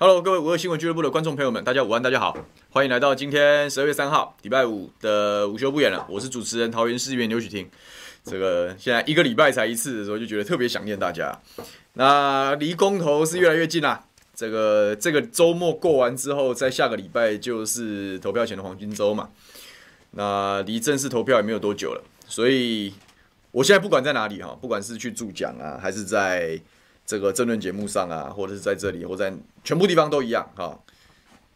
Hello，各位五二新闻俱乐部的观众朋友们，大家午安，大家好，欢迎来到今天十二月三号礼拜五的午休不演了。我是主持人桃园市议员刘许婷。这个现在一个礼拜才一次的时候，就觉得特别想念大家。那离公投是越来越近啦。这个这个周末过完之后，在下个礼拜就是投票前的黄金周嘛。那离正式投票也没有多久了，所以我现在不管在哪里哈，不管是去助讲啊，还是在。这个政论节目上啊，或者是在这里，或在全部地方都一样哈。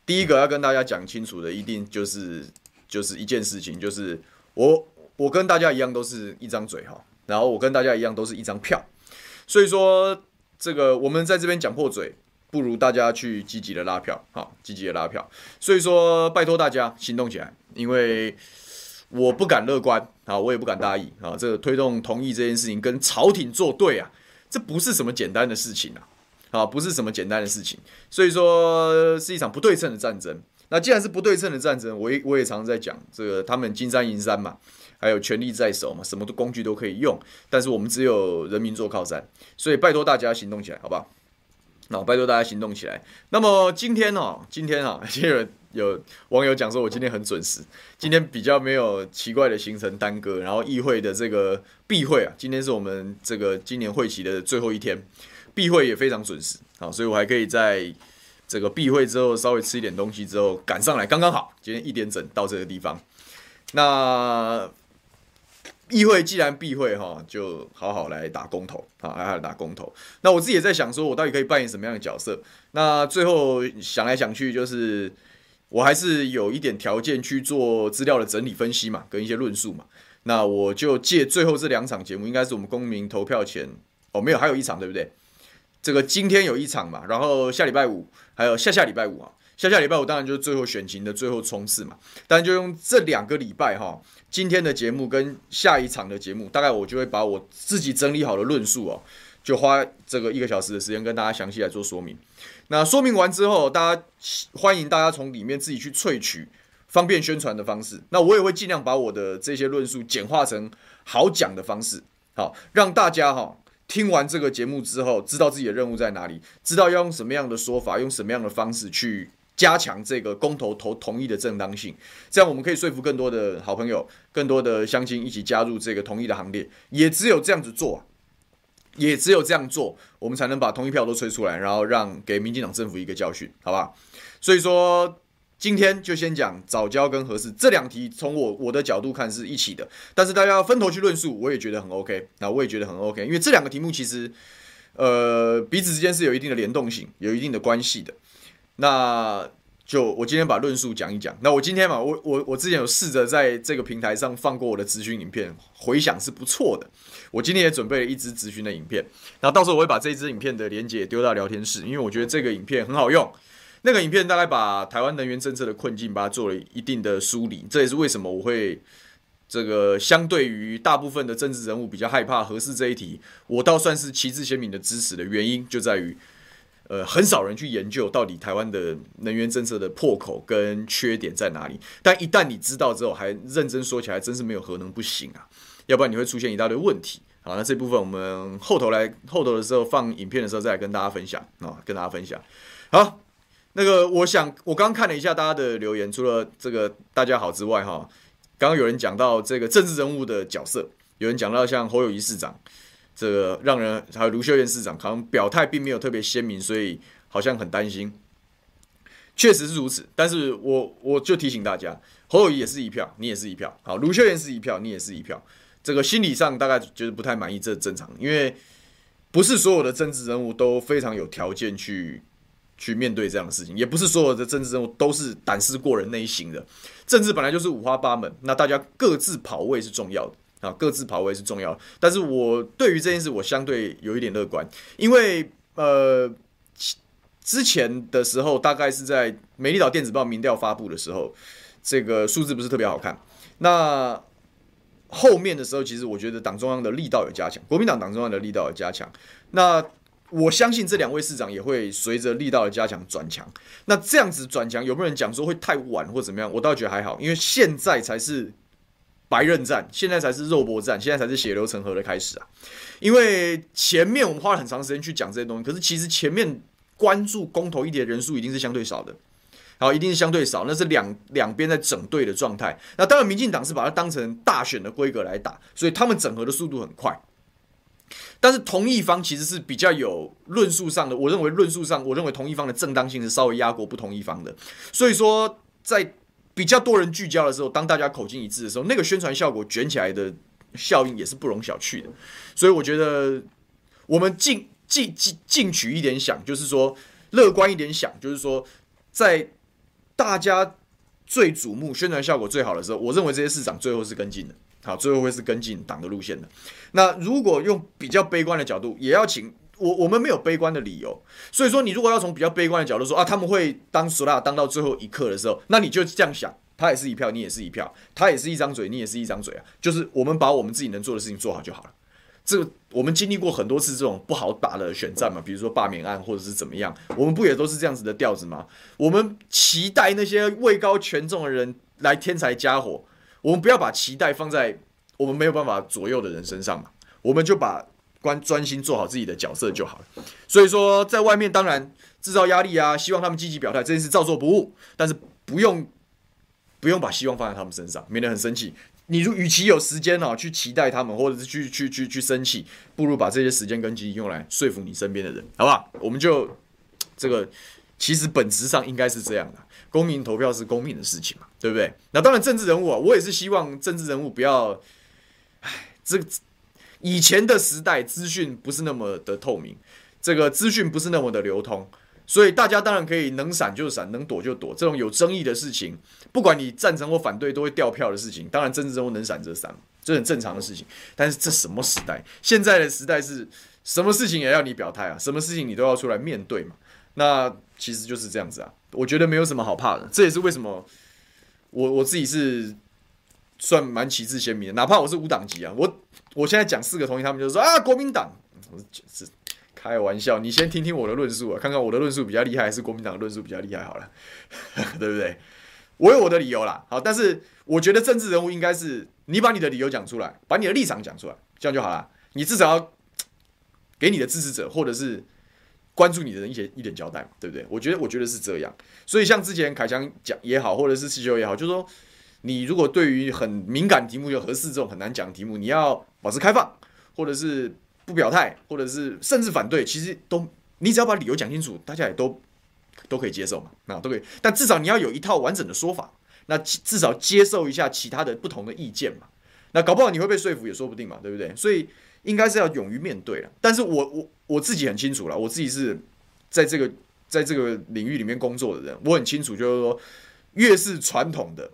第一个要跟大家讲清楚的，一定就是就是一件事情，就是我我跟大家一样都是一张嘴哈，然后我跟大家一样都是一张票，所以说这个我们在这边讲破嘴，不如大家去积极的拉票哈，积极的拉票。所以说拜托大家行动起来，因为我不敢乐观啊，我也不敢大意啊，这个推动同意这件事情跟朝廷作对啊。这不是什么简单的事情啊，啊，不是什么简单的事情，所以说是一场不对称的战争。那既然是不对称的战争，我也我也常常在讲，这个他们金山银山嘛，还有权力在手嘛，什么的工具都可以用，但是我们只有人民做靠山，所以拜托大家行动起来，好不好？那拜托大家行动起来。那么今天哦，今天啊，今 天有网友讲说，我今天很准时，今天比较没有奇怪的行程耽搁，然后议会的这个闭会啊，今天是我们这个今年会期的最后一天，闭会也非常准时，好，所以我还可以在这个闭会之后稍微吃一点东西之后赶上来，刚刚好，今天一点整到这个地方，那。议会既然闭会哈，就好好来打公投啊，好好打公投。那我自己也在想说，我到底可以扮演什么样的角色？那最后想来想去，就是我还是有一点条件去做资料的整理分析嘛，跟一些论述嘛。那我就借最后这两场节目，应该是我们公民投票前哦，没有，还有一场对不对？这个今天有一场嘛，然后下礼拜五还有下下礼拜五啊。下下礼拜五当然就是最后选情的最后冲刺嘛，但就用这两个礼拜哈，今天的节目跟下一场的节目，大概我就会把我自己整理好的论述哦，就花这个一个小时的时间跟大家详细来做说明。那说明完之后，大家欢迎大家从里面自己去萃取方便宣传的方式。那我也会尽量把我的这些论述简化成好讲的方式，好让大家哈听完这个节目之后，知道自己的任务在哪里，知道要用什么样的说法，用什么样的方式去。加强这个公投投同意的正当性，这样我们可以说服更多的好朋友、更多的乡亲一起加入这个同意的行列。也只有这样子做，也只有这样做，我们才能把同一票都吹出来，然后让给民进党政府一个教训，好吧？所以说今天就先讲早教跟核四这两题，从我我的角度看是一起的，但是大家要分头去论述，我也觉得很 OK。那我也觉得很 OK，因为这两个题目其实呃彼此之间是有一定的联动性，有一定的关系的。那就我今天把论述讲一讲。那我今天嘛，我我我之前有试着在这个平台上放过我的咨询影片，回响是不错的。我今天也准备了一支咨询的影片，那到时候我会把这支影片的连接丢到聊天室，因为我觉得这个影片很好用。那个影片大概把台湾能源政策的困境，把它做了一定的梳理。这也是为什么我会这个相对于大部分的政治人物比较害怕核四这一题，我倒算是旗帜鲜明的支持的原因，就在于。呃，很少人去研究到底台湾的能源政策的破口跟缺点在哪里。但一旦你知道之后，还认真说起来，真是没有核能不行啊！要不然你会出现一大堆问题。好，那这部分我们后头来后头的时候放影片的时候再来跟大家分享啊，跟大家分享。好，那个我想我刚看了一下大家的留言，除了这个大家好之外，哈，刚刚有人讲到这个政治人物的角色，有人讲到像侯友宜市长。这个让人还有卢秀燕市长，可能表态并没有特别鲜明，所以好像很担心。确实是如此，但是我我就提醒大家，侯友谊也是一票，你也是一票，好，卢秀燕是一票，你也是一票。这个心理上大概就是不太满意，这正常，因为不是所有的政治人物都非常有条件去去面对这样的事情，也不是所有的政治人物都是胆识过人那一型的。政治本来就是五花八门，那大家各自跑位是重要的。啊，各自跑位是重要，但是我对于这件事我相对有一点乐观，因为呃，之前的时候大概是在美丽岛电子报民调发布的时候，这个数字不是特别好看。那后面的时候，其实我觉得党中央的力道有加强，国民党党中央的力道有加强。那我相信这两位市长也会随着力道的加强转强。那这样子转强，有没有人讲说会太晚或怎么样？我倒觉得还好，因为现在才是。白刃战，现在才是肉搏战，现在才是血流成河的开始啊！因为前面我们花了很长时间去讲这些东西，可是其实前面关注公投议题的人数一定是相对少的，好，一定是相对少，那是两两边在整队的状态。那当然，民进党是把它当成大选的规格来打，所以他们整合的速度很快。但是同一方其实是比较有论述上的，我认为论述上，我认为同一方的正当性是稍微压过不同一方的。所以说，在比较多人聚焦的时候，当大家口径一致的时候，那个宣传效果卷起来的效应也是不容小觑的。所以我觉得我们进进进进取一点想，就是说乐观一点想，就是说在大家最瞩目、宣传效果最好的时候，我认为这些市长最后是跟进的。好，最后会是跟进党的路线的。那如果用比较悲观的角度，也要请我，我们没有悲观的理由。所以说，你如果要从比较悲观的角度说啊，他们会当苏拉当到最后一刻的时候，那你就这样想，他也是一票，你也是一票，他也是一张嘴，你也是一张嘴啊。就是我们把我们自己能做的事情做好就好了。这个我们经历过很多次这种不好打的选战嘛，比如说罢免案或者是怎么样，我们不也都是这样子的调子吗？我们期待那些位高权重的人来添柴加火。我们不要把期待放在我们没有办法左右的人身上嘛，我们就把关专心做好自己的角色就好了。所以说，在外面当然制造压力啊，希望他们积极表态，这件事照做不误。但是不用不用把希望放在他们身上，免得很生气。你如与其有时间啊去期待他们，或者是去去去去生气，不如把这些时间跟精力用来说服你身边的人，好不好？我们就这个。其实本质上应该是这样的，公民投票是公民的事情嘛，对不对？那当然政治人物啊，我也是希望政治人物不要，唉，这个以前的时代资讯不是那么的透明，这个资讯不是那么的流通，所以大家当然可以能闪就闪，能躲就躲。这种有争议的事情，不管你赞成或反对，都会掉票的事情，当然政治中能闪则闪，这很正常的事情。但是这什么时代？现在的时代是什么事情也要你表态啊？什么事情你都要出来面对嘛？那其实就是这样子啊，我觉得没有什么好怕的，这也是为什么我我自己是算蛮旗帜鲜明的，哪怕我是无党籍啊，我我现在讲四个同意，他们就说啊国民党，我是开玩笑，你先听听我的论述啊，看看我的论述比较厉害，还是国民党的论述比较厉害好了，对不对？我有我的理由啦，好，但是我觉得政治人物应该是你把你的理由讲出来，把你的立场讲出来，这样就好了，你至少要给你的支持者或者是。关注你的人一些一点交代嘛，对不对？我觉得我觉得是这样，所以像之前凯强讲也好，或者是世修也好，就是说你如果对于很敏感题目，就核四这种很难讲的题目，你要保持开放，或者是不表态，或者是甚至反对，其实都你只要把理由讲清楚，大家也都都可以接受嘛，那都可以。但至少你要有一套完整的说法，那至少接受一下其他的不同的意见嘛。那搞不好你会被说服也说不定嘛，对不对？所以。应该是要勇于面对了，但是我我我自己很清楚了，我自己是在这个在这个领域里面工作的人，我很清楚，就是说越是传统的，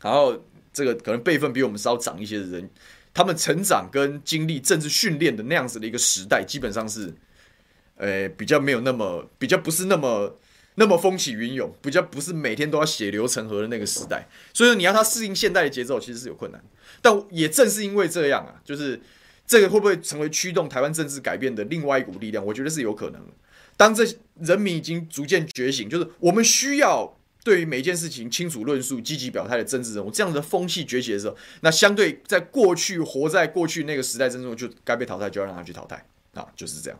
然后这个可能辈分比我们稍长一些的人，他们成长跟经历政治训练的那样子的一个时代，基本上是，呃，比较没有那么比较不是那么那么风起云涌，比较不是每天都要血流成河的那个时代，所以说你要他适应现代的节奏，其实是有困难，但也正是因为这样啊，就是。这个会不会成为驱动台湾政治改变的另外一股力量？我觉得是有可能。当这人民已经逐渐觉醒，就是我们需要对于每件事情清楚论述、积极表态的政治人物，这样的风气崛起的时候，那相对在过去活在过去那个时代之中，就该被淘汰就要让他去淘汰啊，就是这样。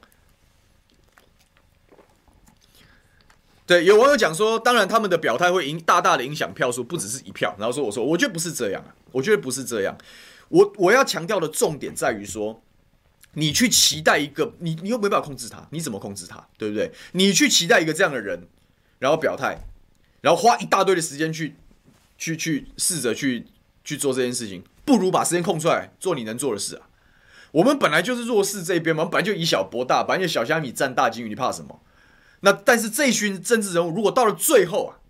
对，有网友讲说，当然他们的表态会影大大的影响票数，不只是一票。然后说，我说，我觉得不是这样啊，我觉得不是这样。我我要强调的重点在于说，你去期待一个你，你又没办法控制他，你怎么控制他，对不对？你去期待一个这样的人，然后表态，然后花一大堆的时间去去去试着去去做这件事情，不如把时间空出来做你能做的事啊。我们本来就是弱势这边嘛，本来就以小博大，本来就小虾米战大鲸鱼，你怕什么？那但是这一群政治人物，如果到了最后啊，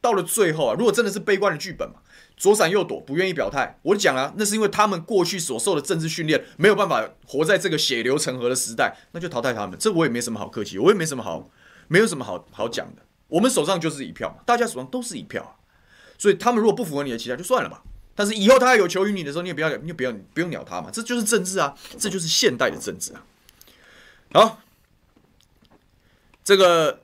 到了最后啊，如果真的是悲观的剧本嘛。左闪右躲，不愿意表态。我讲了，那是因为他们过去所受的政治训练没有办法活在这个血流成河的时代，那就淘汰他们。这我也没什么好客气，我也没什么好，没有什么好好讲的。我们手上就是一票，大家手上都是一票，所以他们如果不符合你的期待，就算了吧。但是以后他还有求于你的时候，你也不要，你也不要，不用鸟他嘛。这就是政治啊，这就是现代的政治啊。好，这个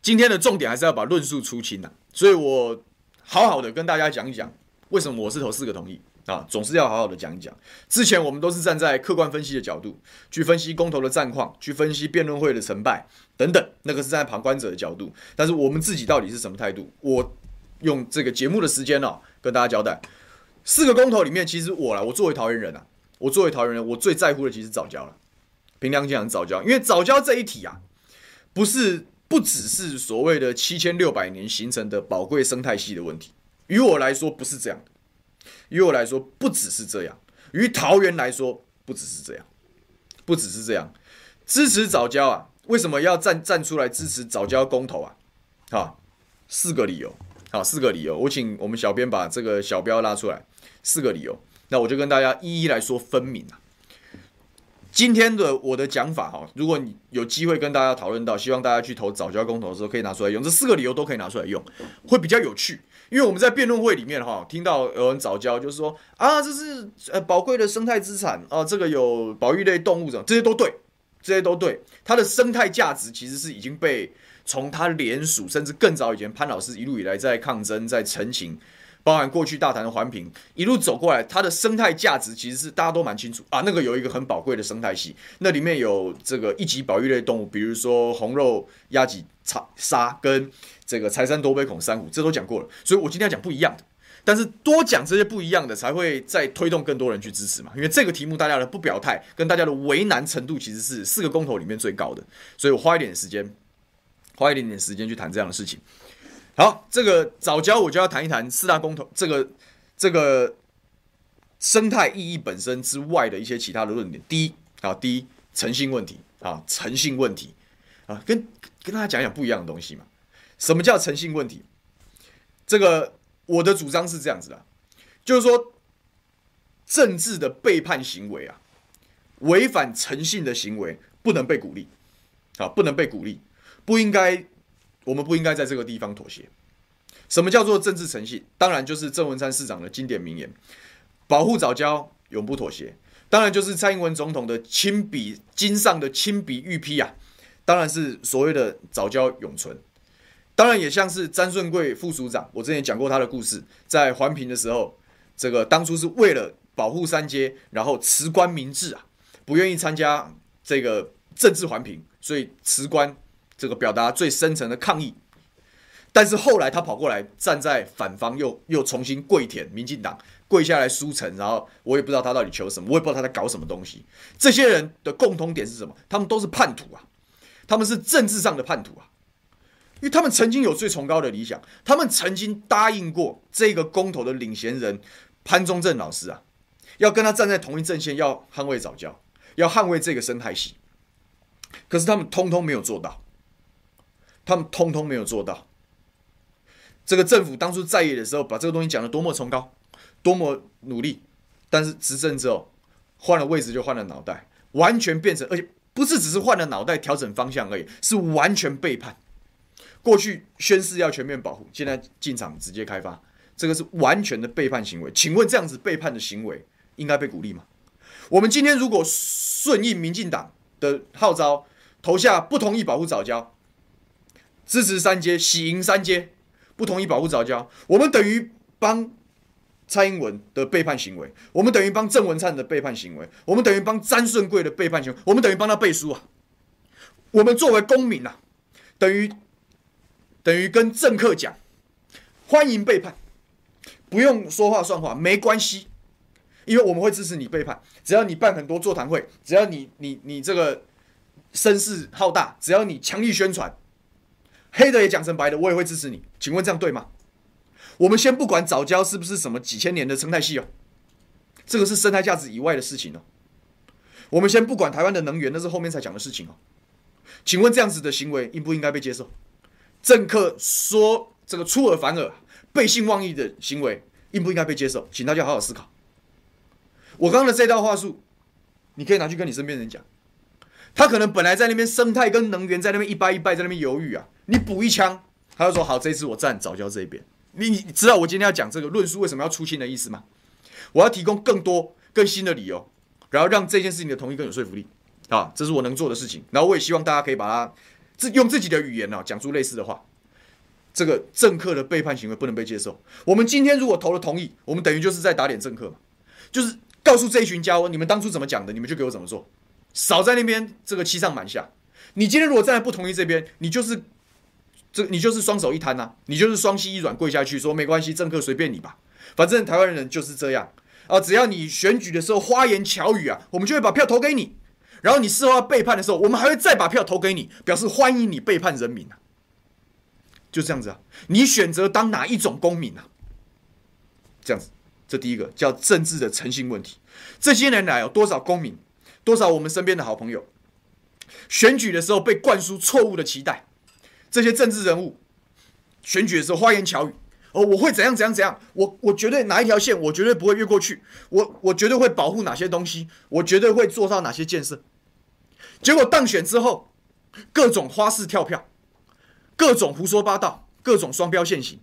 今天的重点还是要把论述出清啊，所以我。好好的跟大家讲一讲，为什么我是投四个同意。啊，总是要好好的讲一讲。之前我们都是站在客观分析的角度去分析公投的战况，去分析辩论会的成败等等，那个是站在旁观者的角度。但是我们自己到底是什么态度？我用这个节目的时间哦，跟大家交代。四个公投里面，其实我啦，我作为桃园人啊，我作为桃园人，我最在乎的其实早教了。凭良心讲，早教，因为早教这一题啊，不是不只是所谓的七千六百年形成的宝贵生态系的问题。于我来说，不是这样的。于我来说，不只是这样；于桃园来说，不只是这样，不只是这样。支持早教啊？为什么要站站出来支持早教公投啊？好，四个理由。好，四个理由。我请我们小编把这个小标拉出来。四个理由，那我就跟大家一一来说分明啊。今天的我的讲法哈，如果你有机会跟大家讨论到，希望大家去投早教公投的时候，可以拿出来用。这四个理由都可以拿出来用，会比较有趣。因为我们在辩论会里面哈，听到有人早教，就是说啊，这是呃宝贵的生态资产啊，这个有保育类动物的，这些都对，这些都对。它的生态价值其实是已经被从它联署，甚至更早以前潘老师一路以来在抗争，在陈情，包含过去大潭的环评一路走过来，它的生态价值其实是大家都蛮清楚啊。那个有一个很宝贵的生态系，那里面有这个一级保育类动物，比如说红肉鸭脊鲨跟。这个柴山多杯孔珊瑚，这都讲过了，所以我今天要讲不一样的，但是多讲这些不一样的，才会再推动更多人去支持嘛。因为这个题目大家的不表态，跟大家的为难程度，其实是四个公投里面最高的，所以我花一点时间，花一点点时间去谈这样的事情。好，这个早教我就要谈一谈四大公投这个这个生态意义本身之外的一些其他的论点。第一啊，第一诚信问题啊，诚信问题啊，跟跟大家讲讲不一样的东西嘛。什么叫诚信问题？这个我的主张是这样子的，就是说，政治的背叛行为啊，违反诚信的行为不能被鼓励，啊，不能被鼓励，不应该，我们不应该在这个地方妥协。什么叫做政治诚信？当然就是郑文山市长的经典名言：保护早教，永不妥协。当然就是蔡英文总统的亲笔金上的亲笔御批啊，当然是所谓的早教永存。当然也像是詹顺贵副署长，我之前讲过他的故事，在环评的时候，这个当初是为了保护三接，然后辞官明志啊，不愿意参加这个政治环评，所以辞官，这个表达最深层的抗议。但是后来他跑过来站在反方又，又重新跪舔民进党，跪下来书诚，然后我也不知道他到底求什么，我也不知道他在搞什么东西。这些人的共同点是什么？他们都是叛徒啊，他们是政治上的叛徒啊。因为他们曾经有最崇高的理想，他们曾经答应过这个公投的领衔人潘忠正老师啊，要跟他站在同一阵线，要捍卫早教，要捍卫这个生态系。可是他们通通没有做到，他们通通没有做到。这个政府当初在野的时候，把这个东西讲得多么崇高，多么努力，但是执政之后换了位置就换了脑袋，完全变成，而且不是只是换了脑袋调整方向而已，是完全背叛。过去宣誓要全面保护，现在进场直接开发，这个是完全的背叛行为。请问这样子背叛的行为应该被鼓励吗？我们今天如果顺应民进党的号召，投下不同意保护早教，支持三阶，喜迎三阶，不同意保护早教，我们等于帮蔡英文的背叛行为，我们等于帮郑文灿的背叛行为，我们等于帮詹顺贵的背叛行为，我们等于帮他背书啊！我们作为公民啊，等于。等于跟政客讲，欢迎背叛，不用说话算话，没关系，因为我们会支持你背叛。只要你办很多座谈会，只要你你你这个声势浩大，只要你强力宣传，黑的也讲成白的，我也会支持你。请问这样对吗？我们先不管早教是不是什么几千年的生态系哦，这个是生态价值以外的事情哦。我们先不管台湾的能源，那是后面才讲的事情哦。请问这样子的行为应不应该被接受？政客说这个出尔反尔、背信忘义的行为，应不应该被接受？请大家好好思考。我刚刚的这道话术，你可以拿去跟你身边人讲。他可能本来在那边生态跟能源在那边一掰一掰，在那边犹豫啊。你补一枪，他就说好，这一次我站早教这一边。你你知道我今天要讲这个论述为什么要出新的意思吗？我要提供更多更新的理由，然后让这件事情的同意更有说服力啊，这是我能做的事情。然后我也希望大家可以把它。自用自己的语言呢、讲出类似的话，这个政客的背叛行为不能被接受。我们今天如果投了同意，我们等于就是在打脸政客嘛。就是告诉这一群家伙，你们当初怎么讲的，你们就给我怎么做，少在那边这个欺上瞒下。你今天如果站在不同意这边，你就是这，你就是双手一摊呐、你就是双膝一软跪下去说没关系，政客随便你吧，反正台湾人就是这样啊，只要你选举的时候花言巧语啊，我们就会把票投给你。然后你事后要背叛的时候，我们还会再把票投给你，表示欢迎你背叛人民啊！就这样子啊，你选择当哪一种公民啊？这样子，这第一个叫政治的诚信问题。这些年来有多少公民，多少我们身边的好朋友，选举的时候被灌输错误的期待，这些政治人物选举的时候花言巧语，哦，我会怎样怎样怎样，我我绝对哪一条线我绝对不会越过去，我我绝对会保护哪些东西，我绝对会做到哪些建设。结果当选之后，各种花式跳票，各种胡说八道，各种双标现行，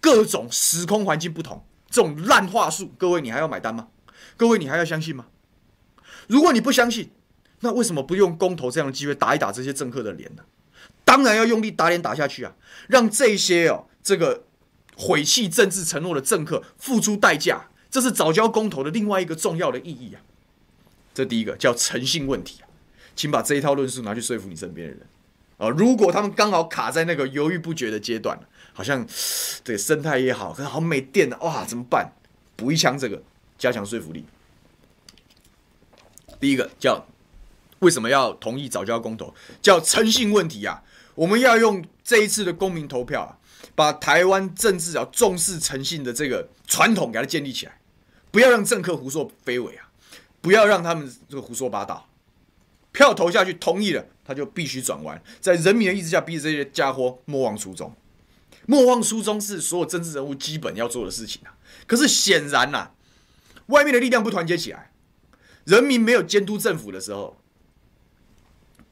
各种时空环境不同，这种烂话术，各位你还要买单吗？各位你还要相信吗？如果你不相信，那为什么不用公投这样的机会打一打这些政客的脸呢？当然要用力打脸打下去啊，让这些哦这个毁弃政治承诺的政客付出代价，这是早交公投的另外一个重要的意义啊。这第一个叫诚信问题啊。请把这一套论述拿去说服你身边的人啊！如果他们刚好卡在那个犹豫不决的阶段，好像对生态也好，可是好没电了哇，怎么办？补一枪，这个加强说服力。第一个叫为什么要同意早教公投？叫诚信问题啊！我们要用这一次的公民投票啊，把台湾政治啊重视诚信的这个传统给它建立起来，不要让政客胡说非为啊，不要让他们这个胡说八道。票投下去，同意了，他就必须转弯，在人民的意志下，逼着这些家伙莫忘初衷。莫忘初衷是所有政治人物基本要做的事情啊。可是显然呐、啊，外面的力量不团结起来，人民没有监督政府的时候，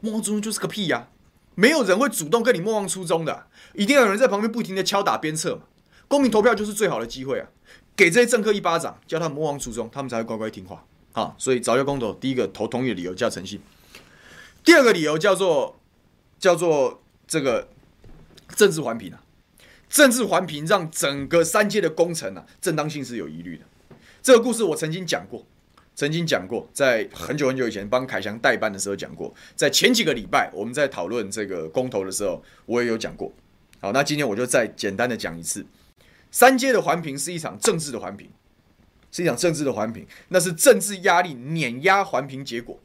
莫忘初衷就是个屁呀、啊！没有人会主动跟你莫忘初衷的，一定要有人在旁边不停的敲打鞭策嘛。公民投票就是最好的机会啊！给这些政客一巴掌，叫他们莫忘初衷，他们才会乖乖听话。啊，所以藻礁公投第一个投同意的理由叫诚信。第二个理由叫做叫做这个政治环评啊，政治环评让整个三阶的工程啊正当性是有疑虑的。这个故事我曾经讲过，曾经讲过，在很久很久以前帮凯翔代班的时候讲过，在前几个礼拜我们在讨论这个公投的时候，我也有讲过。好，那今天我就再简单的讲一次，三阶的环评是一场政治的环评，是一场政治的环评，那是政治压力碾压环评结果。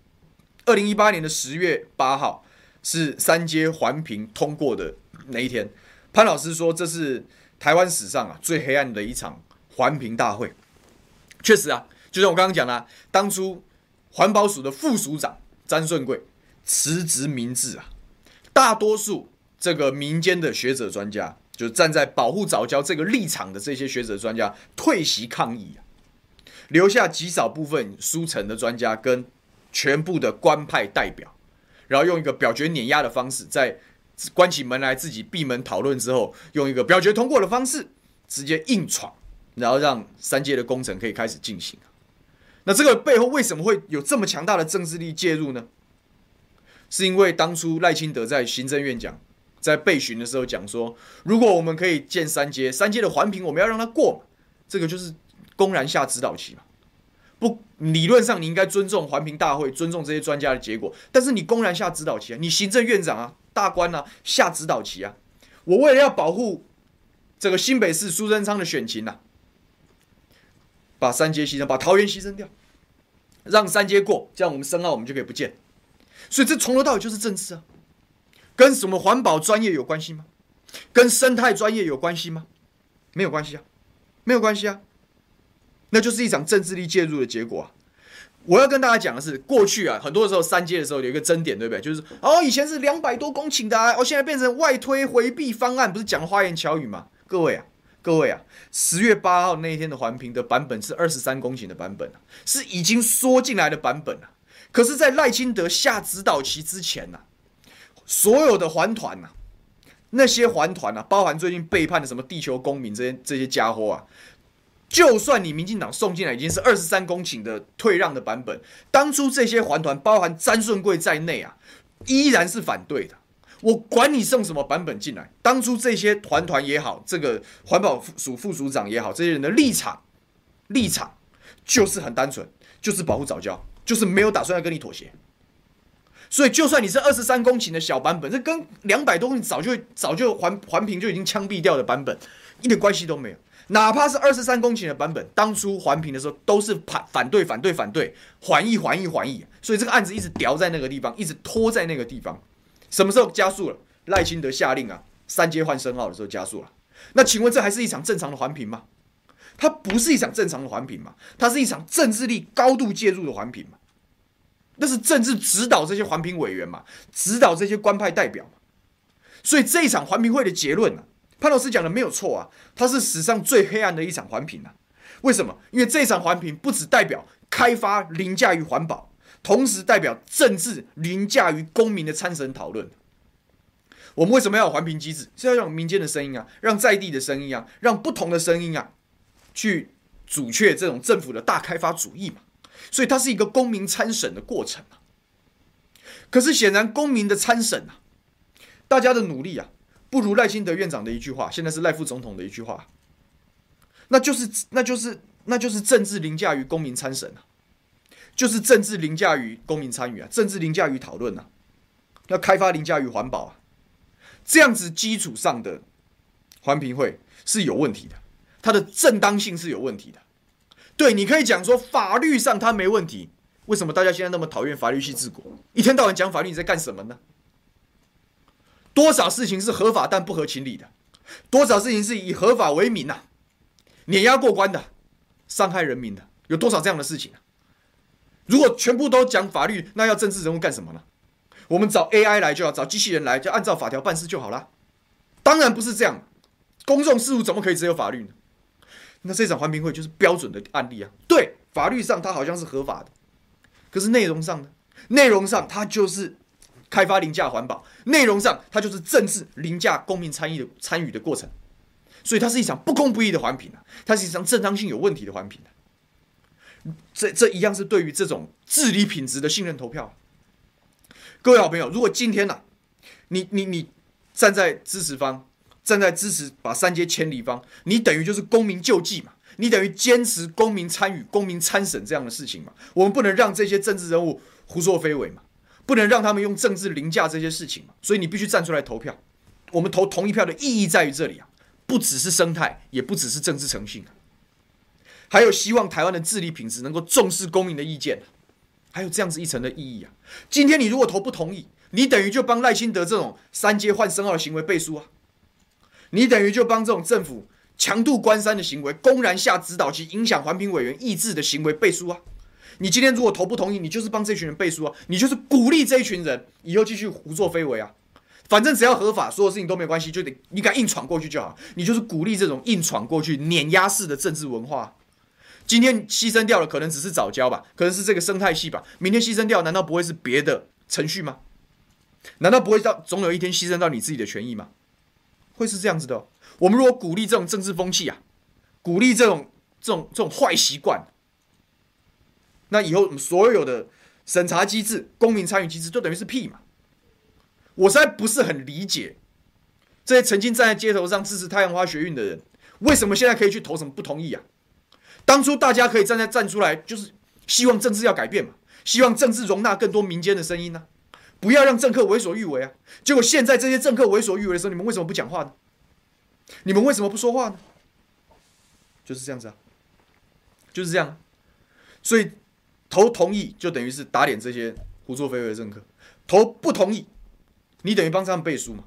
二零一八年的十月八号是三阶环评通过的那一天。潘老师说，这是台湾史上啊最黑暗的一场环评大会。确实啊，就像我刚刚讲的，当初环保署的副署长詹顺贵辞职明志啊，大多数这个民间的学者专家，就站在保护藻礁这个立场的这些学者专家退席抗议啊，留下极少部分书城的专家跟。全部的官派代表，然后用一个表决碾压的方式，在关起门来自己闭门讨论之后，用一个表决通过的方式直接硬闯，然后让三阶的工程可以开始进行。那这个背后为什么会有这么强大的政治力介入呢？是因为当初赖清德在行政院讲，在备询的时候讲说，如果我们可以建三阶，三阶的环评我们要让它过，这个就是公然下指导棋嘛。不，理论上你应该尊重环评大会，尊重这些专家的结果。但是你公然下指导棋啊！你行政院长啊，大官啊，下指导棋啊！我为了要保护这个新北市苏贞昌的选情呐，把三阶牺牲，把桃园牺牲掉，让三阶过，这样我们深澳我们就可以不见。所以这从头到尾就是政治啊，跟什么环保专业有关系吗？跟生态专业有关系吗？没有关系啊，没有关系啊。那就是一场政治力介入的结果啊！我要跟大家讲的是，过去啊，很多时候三阶的时候有一个争点，对不对？就是哦，以前是两百多公顷的，啊，哦，现在变成外推回避方案，不是讲花言巧语吗？各位啊，各位啊，十月八号那一天的环评的版本是二十三公顷的版本，是已经缩进来的版本啊。可是，在赖清德下指导棋之前呐，所有的环团呐，那些环团呐，包含最近背叛的什么地球公民这些这些家伙啊。就算你民进党送进来已经是二十三公顷的退让的版本，当初这些环团包含詹顺贵在内啊，依然是反对的。我管你送什么版本进来，当初这些团团也好，这个环保署副署长也好，这些人的立场立场就是很单纯，就是保护早教，就是没有打算要跟你妥协。所以，就算你是二十三公顷的小版本，这跟两百多公顷早就早就环环评就已经枪毙掉的版本，一点关系都没有。哪怕是二十三公顷的版本，当初环评的时候都是反反对反对反对，缓议缓议缓议，所以这个案子一直吊在那个地方，一直拖在那个地方。什么时候加速了？赖清德下令啊，三阶换声号的时候加速了。那请问这还是一场正常的环评吗？它不是一场正常的环评嘛？它是一场政治力高度介入的环评嘛？那是政治指导这些环评委员嘛，指导这些官派代表嘛。所以这一场环评会的结论呢、啊，潘老师讲的没有错啊，它是史上最黑暗的一场环评啊。为什么？因为这场环评不只代表开发凌驾于环保，同时代表政治凌驾于公民的参审讨论。我们为什么要有环评机制？是要让民间的声音啊，让在地的声音啊，让不同的声音啊，去阻却这种政府的大开发主义嘛。所以它是一个公民参审的过程啊，可是显然公民的参审啊，大家的努力啊，不如赖清德院长的一句话，现在是赖副总统的一句话，那就是那就是那就是政治凌驾于公民参审啊，就是政治凌驾于公民参与啊，政治凌驾于讨论啊，要开发凌驾于环保啊，这样子基础上的环评会是有问题的，它的正当性是有问题的。对，你可以讲说法律上它没问题，为什么大家现在那么讨厌法律系治国？一天到晚讲法律，你在干什么呢？多少事情是合法但不合情理的？多少事情是以合法为名、啊，碾压过关的，伤害人民的？有多少这样的事情啊？如果全部都讲法律，那要政治人物干什么呢？我们找 AI 来就要找机器人来，就按照法条办事就好了。当然不是这样，公众事务怎么可以只有法律呢？那这场环评会就是标准的案例啊！对，法律上它好像是合法的，可是内容上呢？内容上它就是开发凌驾环保，内容上它就是政治凌驾公民参与的参与的过程，所以它是一场不公不义的环评啊！它是一场正当性有问题的环评啊！这这一样是对于这种治理品质的信任投票。各位好朋友，如果今天呐、啊，你你你站在支持方。站在支持把三阶迁离方，你等于就是公民救济嘛，你等于坚持公民参与、公民参审这样的事情嘛。我们不能让这些政治人物胡作非为嘛，不能让他们用政治凌驾这些事情嘛。所以你必须站出来投票。我们投同一票的意义在于这里啊，不只是生态，也不只是政治诚信啊，还有希望台湾的治理品质能够重视公民的意见，还有这样子一层的意义啊。今天你如果投不同意，你等于就帮赖清德这种三阶换声号的行为背书啊。你等于就帮这种政府强渡关山的行为，公然下指导及，影响环评委员意志的行为背书啊！你今天如果投不同意，你就是帮这群人背书啊！你就是鼓励这一群人以后继续胡作非为啊！反正只要合法，所有事情都没关系，就得你敢硬闯过去就好。你就是鼓励这种硬闯过去、碾压式的政治文化。今天牺牲掉了，可能只是早教吧，可能是这个生态系吧。明天牺牲掉，难道不会是别的程序吗？难道不会到总有一天牺牲到你自己的权益吗？会是这样子的。我们如果鼓励这种政治风气啊，鼓励这种这种这种坏习惯，那以后所有的审查机制、公民参与机制，就等于是屁嘛。我实在不是很理解这些曾经站在街头上支持太阳花学运的人，为什么现在可以去投什么不同意啊？当初大家可以站在站出来，就是希望政治要改变嘛，希望政治容纳更多民间的声音呢、啊。不要让政客为所欲为啊！结果现在这些政客为所欲为的时候，你们为什么不讲话呢？你们为什么不说话呢？就是这样子啊，就是这样。所以投同意就等于是打脸这些胡作非为的政客，投不同意，你等于帮他们背书嘛。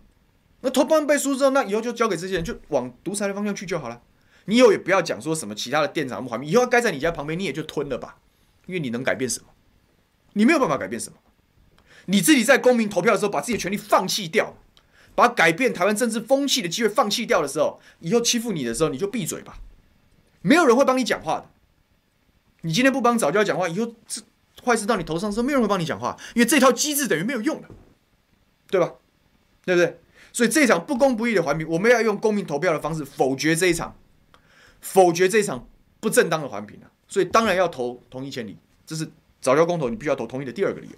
那投帮背书之后，那以后就交给这些人，就往独裁的方向去就好了。你以后也不要讲说什么其他的店长不环评，以后该在你家旁边，你也就吞了吧，因为你能改变什么？你没有办法改变什么。你自己在公民投票的时候，把自己的权利放弃掉，把改变台湾政治风气的机会放弃掉的时候，以后欺负你的时候，你就闭嘴吧，没有人会帮你讲话的。你今天不帮早教讲话，以后这坏事到你头上的时候，没有人会帮你讲话，因为这套机制等于没有用了，对吧？对不对？所以这一场不公不义的环评，我们要用公民投票的方式否决这一场，否决这场不正当的环评啊！所以当然要投同意千里，这是早教公投你必须要投同意的第二个理由。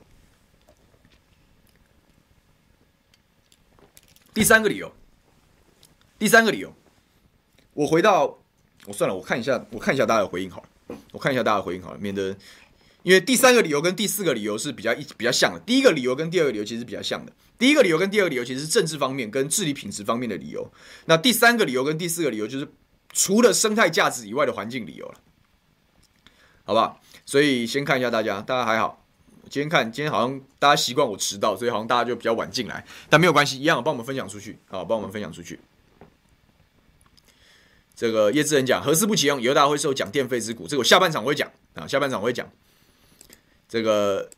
第三个理由，第三个理由，我回到我算了，我看一下，我看一下大家的回应好了。我看一下大家的回应好了，免得因为第三个理由跟第四个理由是比较一比较像的。第一个理由跟第二个理由其实比较像的。第一个理由跟第二个理由其实是政治方面跟治理品质方面的理由。那第三个理由跟第四个理由就是除了生态价值以外的环境理由了，好不好？所以先看一下大家，大家还好。今天看，今天好像大家习惯我迟到，所以好像大家就比较晚进来，但没有关系，一样帮我们分享出去，好，帮我们分享出去。这个叶志仁讲核四不启用，以后大家会受讲电费之苦，这个我下半场我会讲啊，下半场我会讲。这个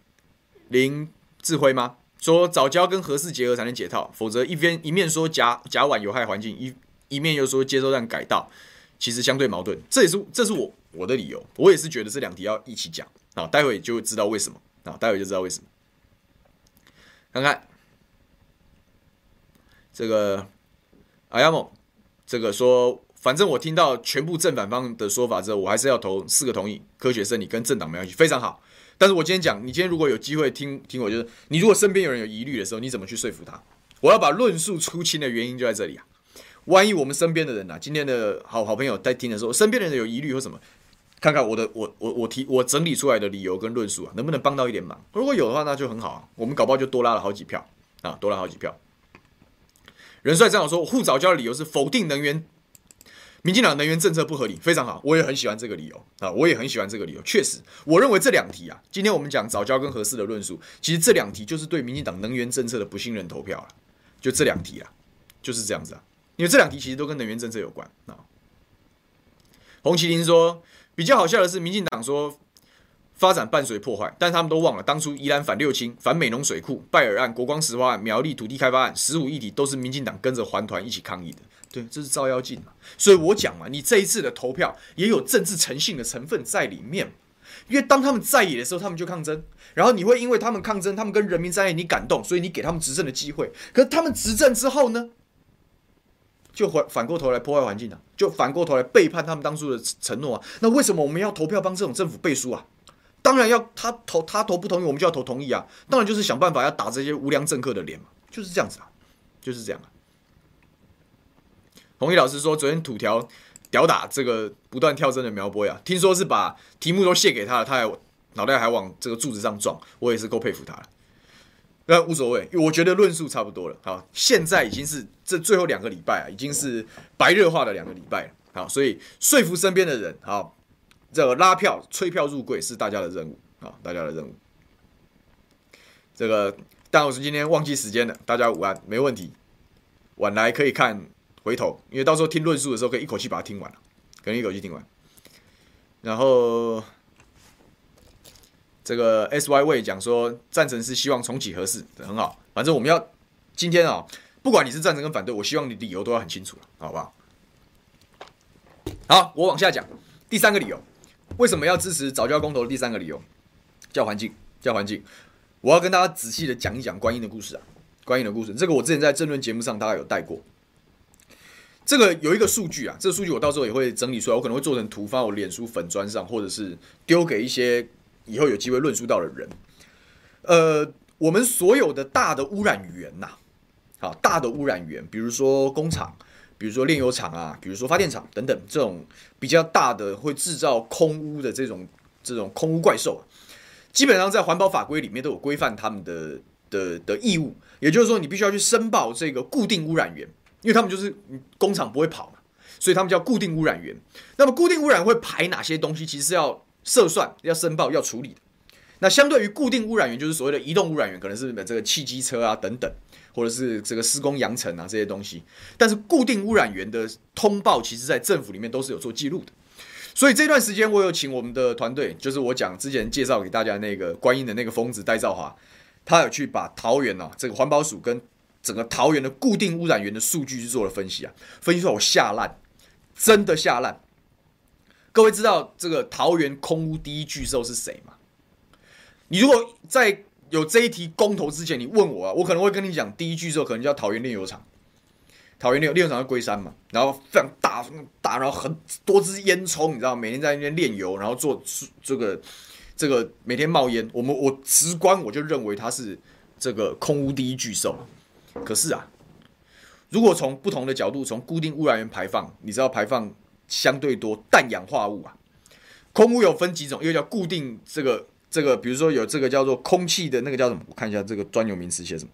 林志辉吗？说藻礁跟核四结合才能解套，否则一边一面说甲甲烷有害环境，一一面又说接收站改道，其实相对矛盾。这也是这是我我的理由，我也是觉得这两题要一起讲啊，待会就会知道为什么啊，待会就知道为什么。看看这个阿亚梦，这个说。反正我听到全部正反方的说法之后，我还是要投四个同意，科学胜利跟政党没关系，非常好。但是我今天讲，你今天如果有机会听听我，就是你如果身边有人有疑虑的时候，你怎么去说服他？我要把论述出清的原因就在这里啊。万一我们身边的人呐、啊，今天的好好朋友在听的时候，身边的人有疑虑或什么，看看我的我我我提我整理出来的理由跟论述啊，能不能帮到一点忙？如果有的话，那就很好啊。我们搞不好就多拉了好几票啊，多拉好几票。仁帅正好说护早教的理由是否定能源。民进党能源政策不合理，非常好，我也很喜欢这个理由啊，我也很喜欢这个理由。确实，我认为这两题啊，今天我们讲早教跟合适的论述，其实这两题就是对民进党能源政策的不信任投票了，就这两题啊，就是这样子啊，因为这两题其实都跟能源政策有关啊。洪麒麟说，比较好笑的是，民进党说发展伴随破坏，但他们都忘了当初宜兰反六轻、反美浓水库、拜尔案、国光石化案、苗栗土地开发案，十五议题都是民进党跟着环团一起抗议的。对，这是照妖镜嘛，所以我讲嘛，你这一次的投票也有政治诚信的成分在里面，因为当他们在野的时候，他们就抗争，然后你会因为他们抗争，他们跟人民在野，你感动，所以你给他们执政的机会。可是他们执政之后呢，就反反过头来破坏环境啊，就反过头来背叛他们当初的承诺啊。那为什么我们要投票帮这种政府背书啊？当然要他投，他投不同意，我们就要投同意啊。当然就是想办法要打这些无良政客的脸嘛，就是这样子啊，就是这样啊。弘毅老师说：“昨天土条屌打这个不断跳针的苗博呀，听说是把题目都卸给他了，他还脑袋还往这个柱子上撞，我也是够佩服他了。那无所谓，因为我觉得论述差不多了。好，现在已经是这最后两个礼拜啊，已经是白热化的两个礼拜了。好，所以说服身边的人，好，这个拉票、催票入柜是大家的任务。好，大家的任务。这个但我是今天忘记时间了，大家午安，没问题。晚来可以看。”回头，因为到时候听论述的时候，可以一口气把它听完了，可能一口气听完。然后这个 S Y 位讲说赞成是希望重启合适，很好。反正我们要今天啊，不管你是赞成跟反对，我希望你理由都要很清楚，好不好？好，我往下讲第三个理由，为什么要支持早教公投的第三个理由，叫环境，叫环境。我要跟大家仔细的讲一讲观音的故事啊，观音的故事，这个我之前在政论节目上大概有带过。这个有一个数据啊，这个数据我到时候也会整理出来，我可能会做成图发我脸书粉砖上，或者是丢给一些以后有机会论述到的人。呃，我们所有的大的污染源呐，好，大的污染源，比如说工厂，比如说炼油厂啊，比如说发电厂等等，这种比较大的会制造空污的这种这种空污怪兽啊，基本上在环保法规里面都有规范他们的的的义务，也就是说，你必须要去申报这个固定污染源。因为他们就是工厂不会跑嘛，所以他们叫固定污染源。那么固定污染会排哪些东西？其实是要设算、要申报、要处理的。那相对于固定污染源，就是所谓的移动污染源，可能是这个汽机车啊等等，或者是这个施工扬尘啊这些东西。但是固定污染源的通报，其实在政府里面都是有做记录的。所以这段时间，我有请我们的团队，就是我讲之前介绍给大家那个观音的那个疯子戴兆华，他有去把桃园啊这个环保署跟整个桃园的固定污染源的数据去做了分析啊，分析出来我吓烂，真的吓烂。各位知道这个桃园空污第一巨兽是谁吗？你如果在有这一题公投之前，你问我啊，我可能会跟你讲，第一巨兽可能叫桃园炼油厂。桃园炼炼油厂在龟山嘛，然后非常大大，然后很多支烟囱，你知道，每天在那边炼油，然后做这个这个每天冒烟。我们我直观我就认为它是这个空污第一巨兽。可是啊，如果从不同的角度，从固定污染源排放，你知道排放相对多氮氧化物啊，空污有分几种，一个叫固定这个这个，比如说有这个叫做空气的那个叫什么？我看一下这个专有名词写什么。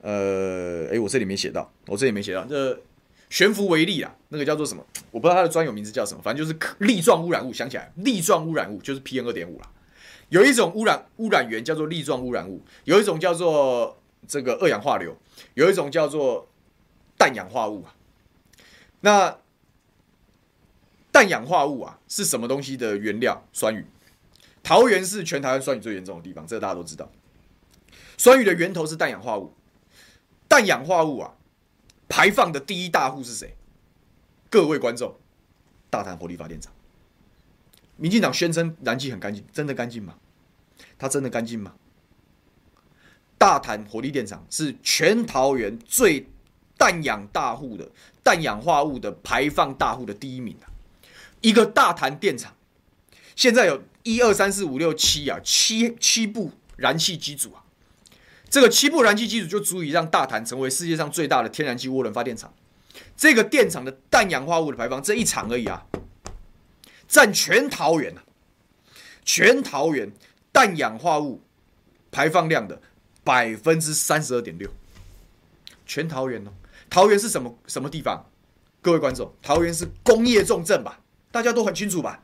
呃，诶，我这里没写到，我这里没写到。这悬浮微粒啊，那个叫做什么？我不知道它的专有名字叫什么，反正就是粒状污染物。想起来，粒状污染物就是 PM 二点五了。有一种污染污染源叫做粒状污染物，有一种叫做这个二氧化硫，有一种叫做氮氧化物啊。那氮氧化物啊是什么东西的原料？酸雨。桃园是全台湾酸雨最严重的地方，这个大家都知道。酸雨的源头是氮氧化物。氮氧化物啊，排放的第一大户是谁？各位观众，大潭火力发电厂。民进党宣称燃气很干净，真的干净吗？它真的干净吗？大潭火力电厂是全桃园最氮氧大户的氮氧化物的排放大户的第一名啊！一个大潭电厂，现在有一二三四五六七啊，七七部燃气机组啊。这个七部燃气机组就足以让大潭成为世界上最大的天然气涡轮发电厂。这个电厂的氮氧化物的排放，这一厂而已啊，占全桃园啊，全桃园氮氧化物排放量的百分之三十二点六。全桃园哦，桃园是什么什么地方？各位观众，桃园是工业重镇吧？大家都很清楚吧？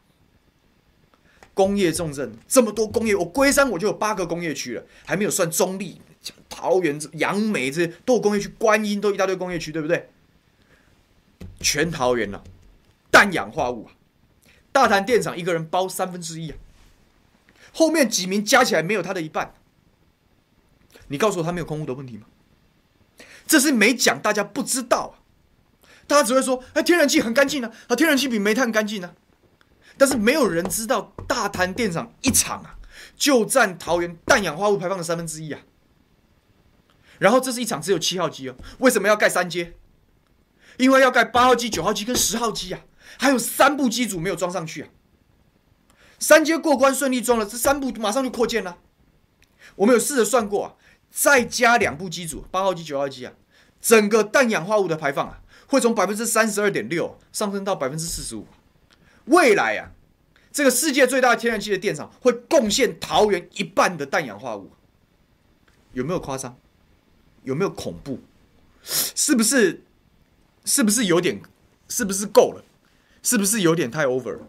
工业重镇，这么多工业，我龟山我就有八个工业区了，还没有算中立。桃园、杨梅这些都有工业区，观音都一大堆工业区，对不对？全桃园了，氮氧化物啊，大潭电厂一个人包三分之一啊，后面几名加起来没有他的一半。你告诉我他没有空污的问题吗？这是没讲，大家不知道啊，大家只会说，哎，天然气很干净啊，啊，天然气比煤炭干净啊，但是没有人知道大潭电厂一厂啊，就占桃园氮氧化物排放的三分之一啊。然后这是一厂只有七号机哦，为什么要盖三阶？因为要盖八号机、九号机跟十号机啊，还有三部机组没有装上去啊。三阶过关顺利装了，这三部马上就扩建了。我们有试着算过啊，再加两部机组，八号机、九号机啊，整个氮氧化物的排放啊，会从百分之三十二点六上升到百分之四十五。未来啊，这个世界最大天然气的电厂会贡献桃园一半的氮氧化物，有没有夸张？有没有恐怖？是不是？是不是有点？是不是够了？是不是有点太 over？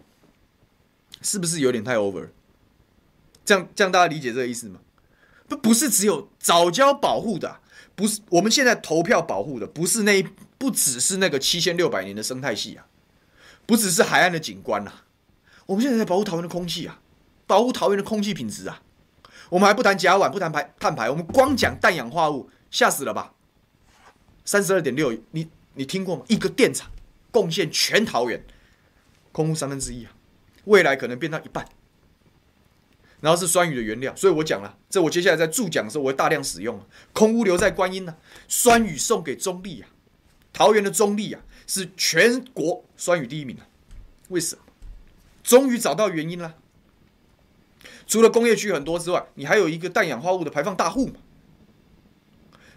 是不是有点太 over？这样这样大家理解这个意思吗？不不是只有藻礁保护的，不是我们现在投票保护的，不是那一不只是那个七千六百年的生态系啊，不只是海岸的景观啊，我们现在在保护桃园的空气啊，保护桃园的空气品质啊，我们还不谈甲烷，不谈排碳排，我们光讲氮氧化物。吓死了吧！三十二点六，你你听过吗？一个电厂贡献全桃园空污三分之一啊，未来可能变到一半。然后是酸雨的原料，所以我讲了，这我接下来在助讲的时候，我会大量使用。空污留在观音呢、啊，酸雨送给中立啊，桃园的中立啊是全国酸雨第一名啊。为什么？终于找到原因了。除了工业区很多之外，你还有一个氮氧化物的排放大户嘛。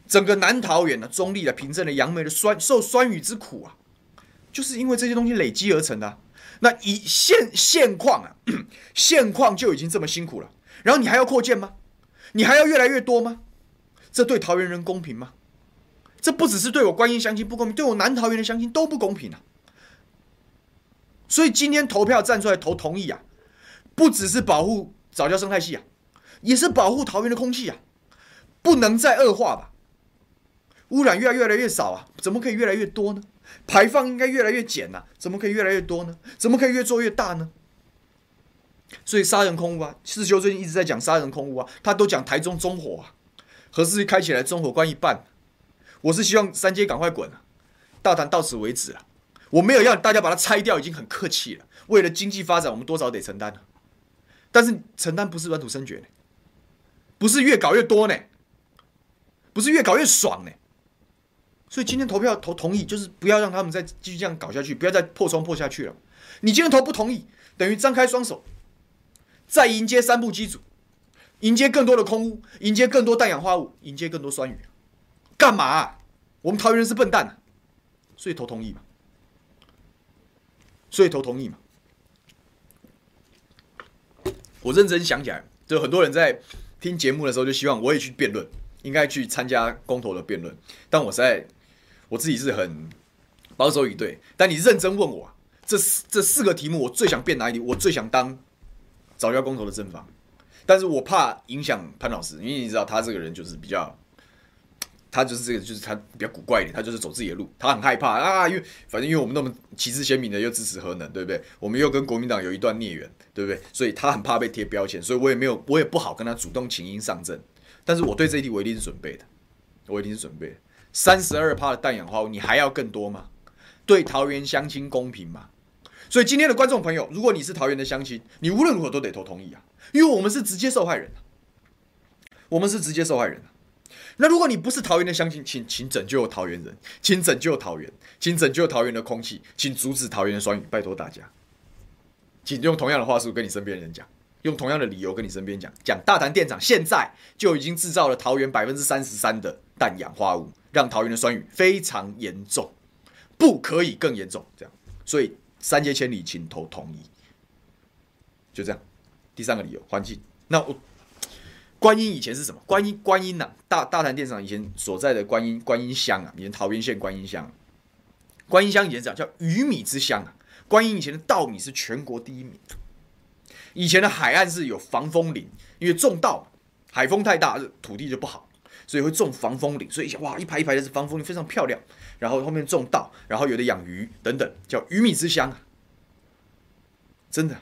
整个南桃园的中立的平镇的杨梅的酸受酸雨之苦啊，就是因为这些东西累积而成的。那以现现况啊，现况就已经这么辛苦了，然后你还要扩建吗？你还要越来越多吗？这对桃园人公平吗？这不只是对我观音乡亲不公平，对我南桃园的乡亲都不公平啊。所以今天投票站出来投同意啊，不只是保护早教生态系啊，也是保护桃园的空气啊，不能再恶化吧。污染越来越来越少啊，怎么可以越来越多呢？排放应该越来越减呐，怎么可以越来越多呢？怎么可以越做越大呢？所以杀人空污啊，四修最近一直在讲杀人空污啊，他都讲台中中火啊，何时开起来，中火关一半。我是希望三阶赶快滚啊，大潭到此为止了。我没有要大家把它拆掉，已经很客气了。为了经济发展，我们多少得承担啊。但是承担不是软土生掘呢，不是越搞越多呢，不是越搞越爽呢。所以今天投票投同意，就是不要让他们再继续这样搞下去，不要再破窗破下去了。你今天投不同意，等于张开双手，再迎接三部机组，迎接更多的空污，迎接更多氮氧化物，迎接更多酸雨。干嘛？我们桃园人是笨蛋啊，所以投同意嘛。所以投同意嘛。我认真想起来，就很多人在听节目的时候就希望我也去辩论，应该去参加公投的辩论。但我在我自己是很保守以对。但你认真问我，这四这四个题目，我最想辩哪一题？我最想当早教公投的正方，但是我怕影响潘老师，因为你知道他这个人就是比较。他就是这个，就是他比较古怪一点，他就是走自己的路，他很害怕啊，因为反正因为我们那么旗帜鲜明的又支持核能，对不对？我们又跟国民党有一段孽缘，对不对？所以他很怕被贴标签，所以我也没有，我也不好跟他主动请缨上阵。但是我对这一题我一定是准备的，我一定是准备的。三十二趴的氮氧化物，你还要更多吗？对桃园乡亲公平吗？所以今天的观众朋友，如果你是桃园的乡亲，你无论如何都得投同意啊，因为我们是直接受害人，我们是直接受害人。那如果你不是桃园的乡亲，请请拯救桃园人，请拯救桃园，请拯救桃园的空气，请阻止桃园的酸雨，拜托大家，请用同样的话术跟你身边的人讲，用同样的理由跟你身边讲，讲大潭电厂现在就已经制造了桃园百分之三十三的氮氧化物，让桃园的酸雨非常严重，不可以更严重，这样，所以三接千里，请投同意，就这样。第三个理由，环境，那我。观音以前是什么？观音，观音呐、大大潭电厂以前所在的观音，观音乡啊，以前桃园县观音乡，观音乡以前是叫鱼米之乡啊。观音以前的稻米是全国第一名。以前的海岸是有防风林，因为种稻，海风太大，土地就不好，所以会种防风林。所以哇，一排一排的是防风林，非常漂亮。然后后面种稻，然后有的养鱼等等，叫鱼米之乡啊。真的，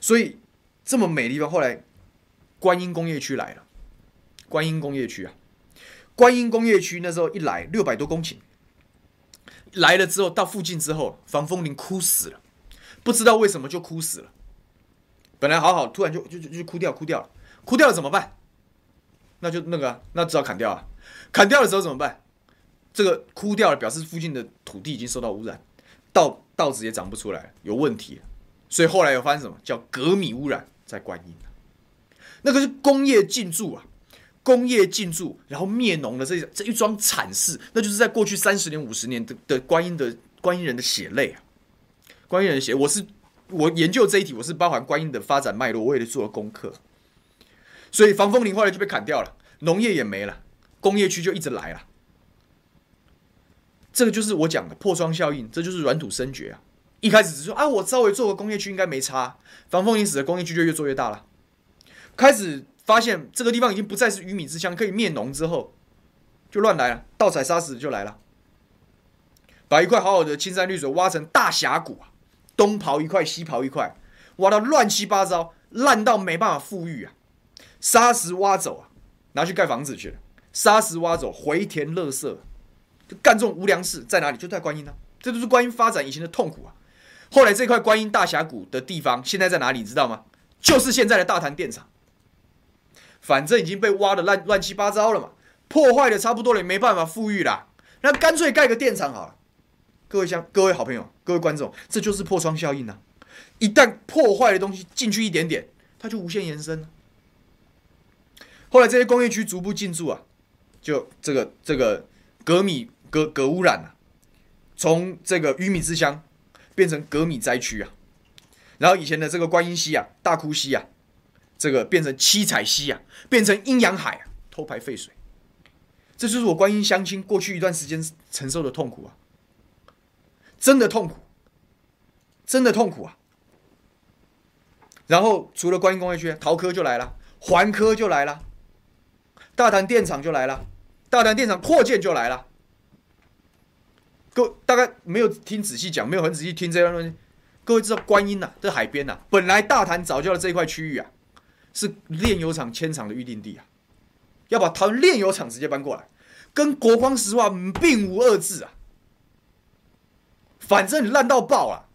所以这么美的地方，后来。观音工业区来了，观音工业区啊，观音工业区那时候一来六百多公顷，来了之后到附近之后，防风林枯死了，不知道为什么就枯死了，本来好好，突然就就就就枯掉枯掉了，枯掉了怎么办？那就那个，那只好砍掉啊，砍掉的时候怎么办？这个枯掉了，表示附近的土地已经受到污染，稻稻子也长不出来，有问题，所以后来又发生什么？叫鎘米污染在观音。那个是工业进驻啊，工业进驻，然后灭农的这这一桩惨事，那就是在过去三十年、五十年的的观音的观音人的血泪啊，观音人的血。我是我研究这一题，我是包含观音的发展脉络，我也做了功课。所以防风林后来就被砍掉了，农业也没了，工业区就一直来了。这个就是我讲的破窗效应，这就是软土生绝啊。一开始只说啊，我稍微做个工业区应该没差，防风林死的工业区就越做越大了。开始发现这个地方已经不再是鱼米之乡，可以灭农之后，就乱来了，盗采砂石就来了，把一块好好的青山绿水挖成大峡谷啊，东刨一块西刨一块，挖到乱七八糟，烂到没办法复育啊，砂石挖走啊，拿去盖房子去了，砂石挖走回填垃圾，就干这种无良事在哪里？就在观音呢、啊，这都是观音发展以前的痛苦啊。后来这块观音大峡谷的地方现在在哪里？你知道吗？就是现在的大潭电厂。反正已经被挖的乱乱七八糟了嘛，破坏的差不多了，也没办法复育啦，那干脆盖个电厂好了。各位乡，各位好朋友，各位观众，这就是破窗效应呐、啊。一旦破坏的东西进去一点点，它就无限延伸。后来这些工业区逐步进驻啊，就这个这个鎘米鎘鎘污染啊，从这个鱼米之乡变成鎘米灾区啊。然后以前的这个观音溪啊，大窟溪啊。这个变成七彩溪啊，变成阴阳海啊，偷排废水，这就是我观音乡亲过去一段时间承受的痛苦啊，真的痛苦，真的痛苦啊。然后除了观音工业区，桃科就来了，环科就来了，大潭电厂就来了，大潭电厂扩建就来了。各位大概没有听仔细讲，没有很仔细听这段东西。各位知道观音呐、啊，这海边呐、啊，本来大潭藻礁的这一块区域啊。是炼油厂迁厂的预定地啊，要把桃园炼油厂直接搬过来，跟国光石化并无二致啊。反正你烂到爆啊，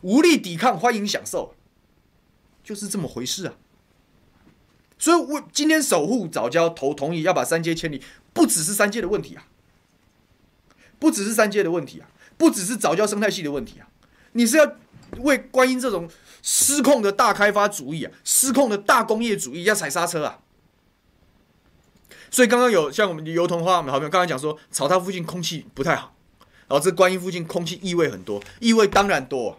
无力抵抗，欢迎享受，就是这么回事啊。所以我今天守护早教投同意要把三接迁离，不只是三接的问题啊，不只是三接的问题啊，不只是早教生态系的问题啊，你是要为观音这种。失控的大开发主义啊，失控的大工业主义要踩刹车啊！所以刚刚有像我们的油桐花，好朋友刚才讲说，草塔附近空气不太好，然后这观音附近空气异味很多，异味当然多啊。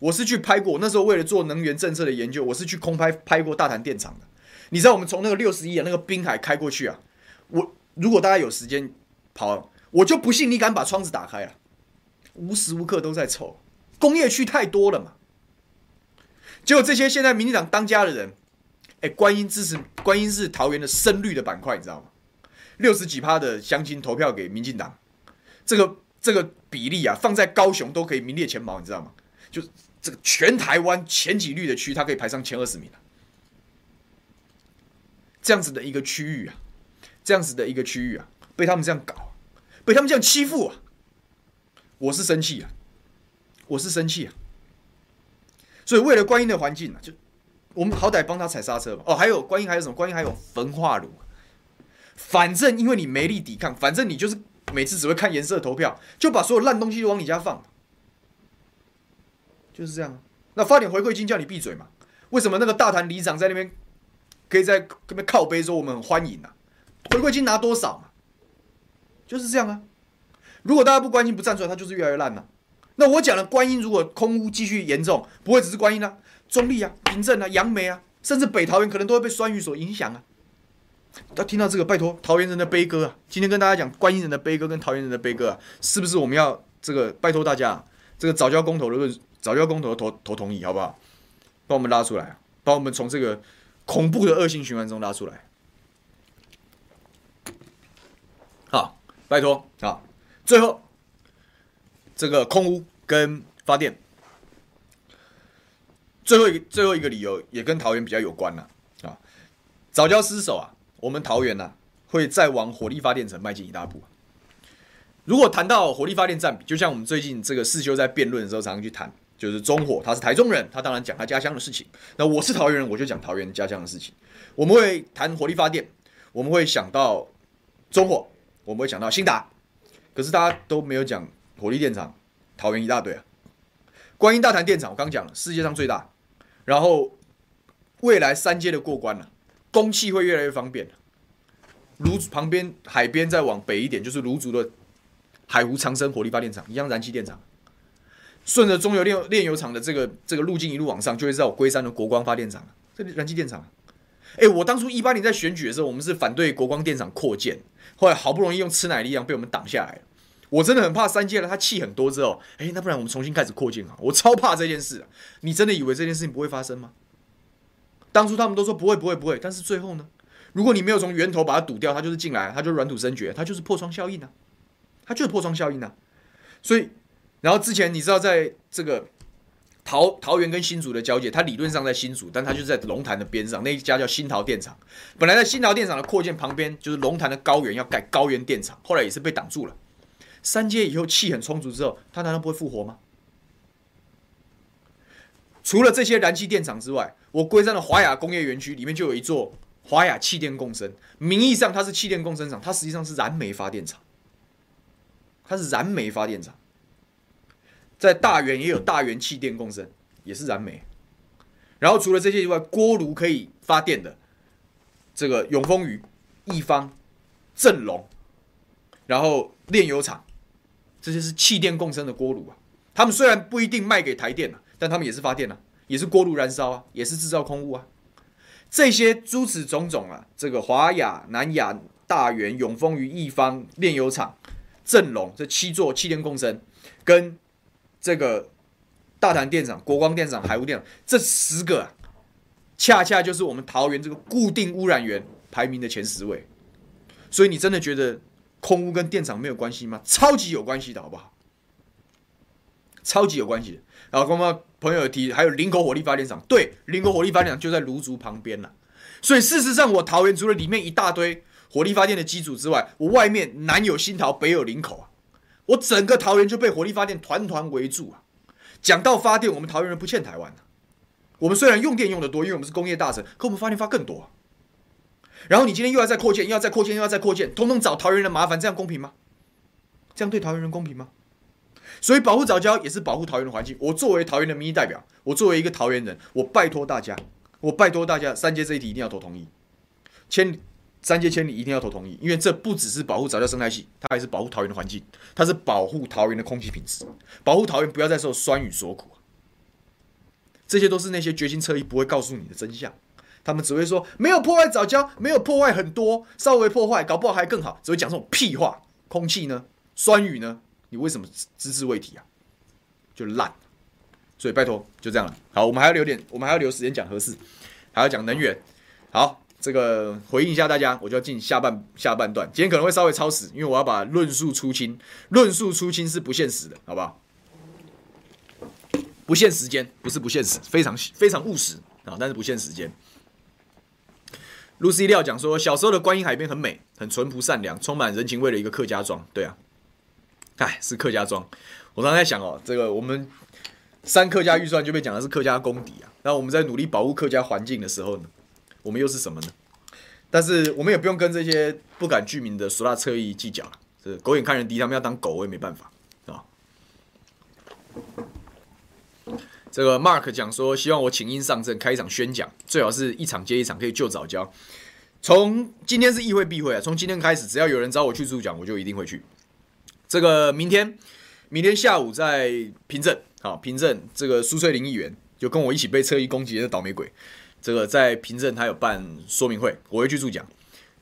我是去拍过，那时候为了做能源政策的研究，我是去空拍拍过大潭电厂的。你知道我们从那个六十一啊，那个滨海开过去啊，我如果大家有时间跑，我就不信你敢把窗子打开了，无时无刻都在臭，工业区太多了嘛。结果这些现在民进党当家的人，哎，观音支持观音是桃园的深绿的板块，你知道吗？六十几趴的乡亲投票给民进党，这个这个比例啊，放在高雄都可以名列前茅，你知道吗？就这个全台湾前几绿的区，它可以排上前二十名了。这样子的一个区域啊，这样子的一个区域啊，被他们这样搞，被他们这样欺负啊，我是生气啊，我是生气啊。所以为了观音的环境啊，就我们好歹帮他踩刹车吧。哦，还有观音还有什么？观音还有焚化炉。反正因为你没力抵抗，反正你就是每次只会看颜色投票，就把所有烂东西都往你家放，就是这样。那发点回馈金叫你闭嘴嘛？为什么那个大潭里长在那边可以在那边靠背说我们很欢迎啊？回馈金拿多少嘛？就是这样啊。如果大家不关心不站出来，他就是越来越烂了。那我讲的观音，如果空屋继续严重，不会只是观音啊，中立啊、平镇啊、杨梅啊，甚至北桃园可能都会被酸雨所影响啊。要听到这个，拜托桃园人的悲歌啊！今天跟大家讲观音人的悲歌跟桃园人的悲歌啊，是不是我们要这个拜托大家，这个早教公投的早教公投投投同意好不好？帮我们拉出来，把我们从这个恐怖的恶性循环中拉出来。好，拜托啊！最后。这个空屋跟发电，最后一个最后一个理由也跟桃园比较有关了啊。早教失守啊，我们桃园呢会再往火力发电城迈进一大步。如果谈到火力发电占比，就像我们最近这个世修在辩论的时候常常去谈，就是中火他是台中人，他当然讲他家乡的事情。那我是桃园人，我就讲桃园家乡的事情。我们会谈火力发电，我们会想到中火，我们会想到兴达，可是大家都没有讲。火力电厂，桃园一大堆啊！观音大潭电厂，我刚讲了，世界上最大。然后未来三阶的过关了，供气会越来越方便。芦竹旁边海边再往北一点，就是芦竹的海湖长生火力发电厂，一样燃气电厂。顺着中油炼炼油厂的这个这个路径一路往上，就会在我龟山的国光发电厂，这燃气电厂。哎，我当初一八年在选举的时候，我们是反对国光电厂扩建，后来好不容易用吃奶力量被我们挡下来了。我真的很怕三接了，他气很多之后，哎，那不然我们重新开始扩建啊！我超怕这件事啊！你真的以为这件事情不会发生吗？当初他们都说不会、不会、不会，但是最后呢？如果你没有从源头把它堵掉，它就是进来，它就是软土深掘，它就是破窗效应啊！它就是破窗效应啊！所以，然后之前你知道，在这个桃桃园跟新竹的交界，它理论上在新竹，但它就是在龙潭的边上，那一家叫新桃电厂。本来在新桃电厂的扩建旁边，就是龙潭的高原要盖高原电厂，后来也是被挡住了。三阶以后气很充足之后，它难道不会复活吗？除了这些燃气电厂之外，我归山的华雅工业园区里面就有一座华雅气电共生，名义上它是气电共生厂，它实际上是燃煤发电厂。它是燃煤发电厂，在大原也有大原气电共生，也是燃煤。然后除了这些以外，锅炉可以发电的，这个永丰鱼、一方、正隆，然后炼油厂。这些是气电共生的锅炉啊，他们虽然不一定卖给台电啊，但他们也是发电啊，也是锅炉燃烧啊，也是制造空污啊。这些诸此种种啊，这个华亚、南亚、大元、永丰于一方、炼油厂、正隆这七座气电共生，跟这个大潭电厂、国光电厂、海湖电厂这十个啊，恰恰就是我们桃园这个固定污染源排名的前十位。所以你真的觉得？空屋跟电厂没有关系吗？超级有关系的，好不好？超级有关系的。然后刚刚朋友提，还有林口火力发电厂，对，林口火力发电厂就在芦竹旁边了。所以事实上，我桃园除了里面一大堆火力发电的机组之外，我外面南有新桃，北有林口啊，我整个桃园就被火力发电团团围住啊。讲到发电，我们桃园人不欠台湾的。我们虽然用电用得多，因为我们是工业大城，可我们发电发更多。然后你今天又要再扩建，又要再扩建，又要再扩建，通通找桃园人麻烦，这样公平吗？这样对桃园人公平吗？所以保护早教也是保护桃园的环境。我作为桃园的民意代表，我作为一个桃园人，我拜托大家，我拜托大家，三接这一题一定要投同意，千里三接千里一定要投同意，因为这不只是保护早教生态系，它还是保护桃园的环境，它是保护桃园的空气品质，保护桃园不要再受酸雨所苦。这些都是那些决心侧翼不会告诉你的真相。他们只会说没有破坏早教，没有破坏很多，稍微破坏，搞不好还更好。只会讲这种屁话。空气呢？酸雨呢？你为什么只字未提啊？就烂。所以拜托，就这样了。好，我们还要留点，我们还要留时间讲核四，还要讲能源。好，这个回应一下大家，我就要进下半下半段。今天可能会稍微超时，因为我要把论述出清。论述出清是不现实的，好不好？不限时间，不是不现实，非常非常务实啊，但是不限时间。Lucy 廖讲说，小时候的观音海边很美，很淳朴善良，充满人情味的一个客家庄。对啊，哎，是客家庄。我刚才在想哦，这个我们三客家预算就被讲的是客家公敌啊。那我们在努力保护客家环境的时候呢，我们又是什么呢？但是我们也不用跟这些不敢具名的俗辣侧翼计较了。是狗眼看人低，他们要当狗，我也没办法啊。这个 Mark 讲说，希望我请缨上阵开一场宣讲，最好是一场接一场，可以救早教。从今天是议会闭会啊，从今天开始，只要有人找我去助讲，我就一定会去。这个明天，明天下午在平镇，好，平镇这个苏翠玲议员就跟我一起被车衣攻击的倒霉鬼，这个在平镇他有办说明会，我会去助讲。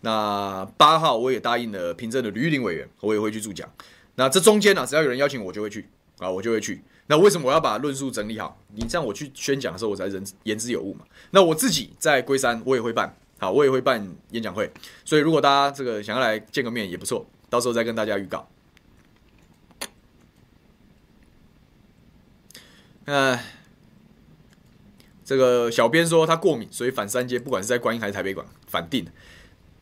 那八号我也答应了平镇的吕玉玲委员，我也会去助讲。那这中间呢、啊，只要有人邀请我，就会去啊，我就会去。那为什么我要把论述整理好？你这样我去宣讲的时候，我才人言之有物嘛。那我自己在龟山，我也会办，好，我也会办演讲会。所以如果大家这个想要来见个面也不错，到时候再跟大家预告。呃，这个小编说他过敏，所以反三阶，不管是在观音还是台北馆，反定。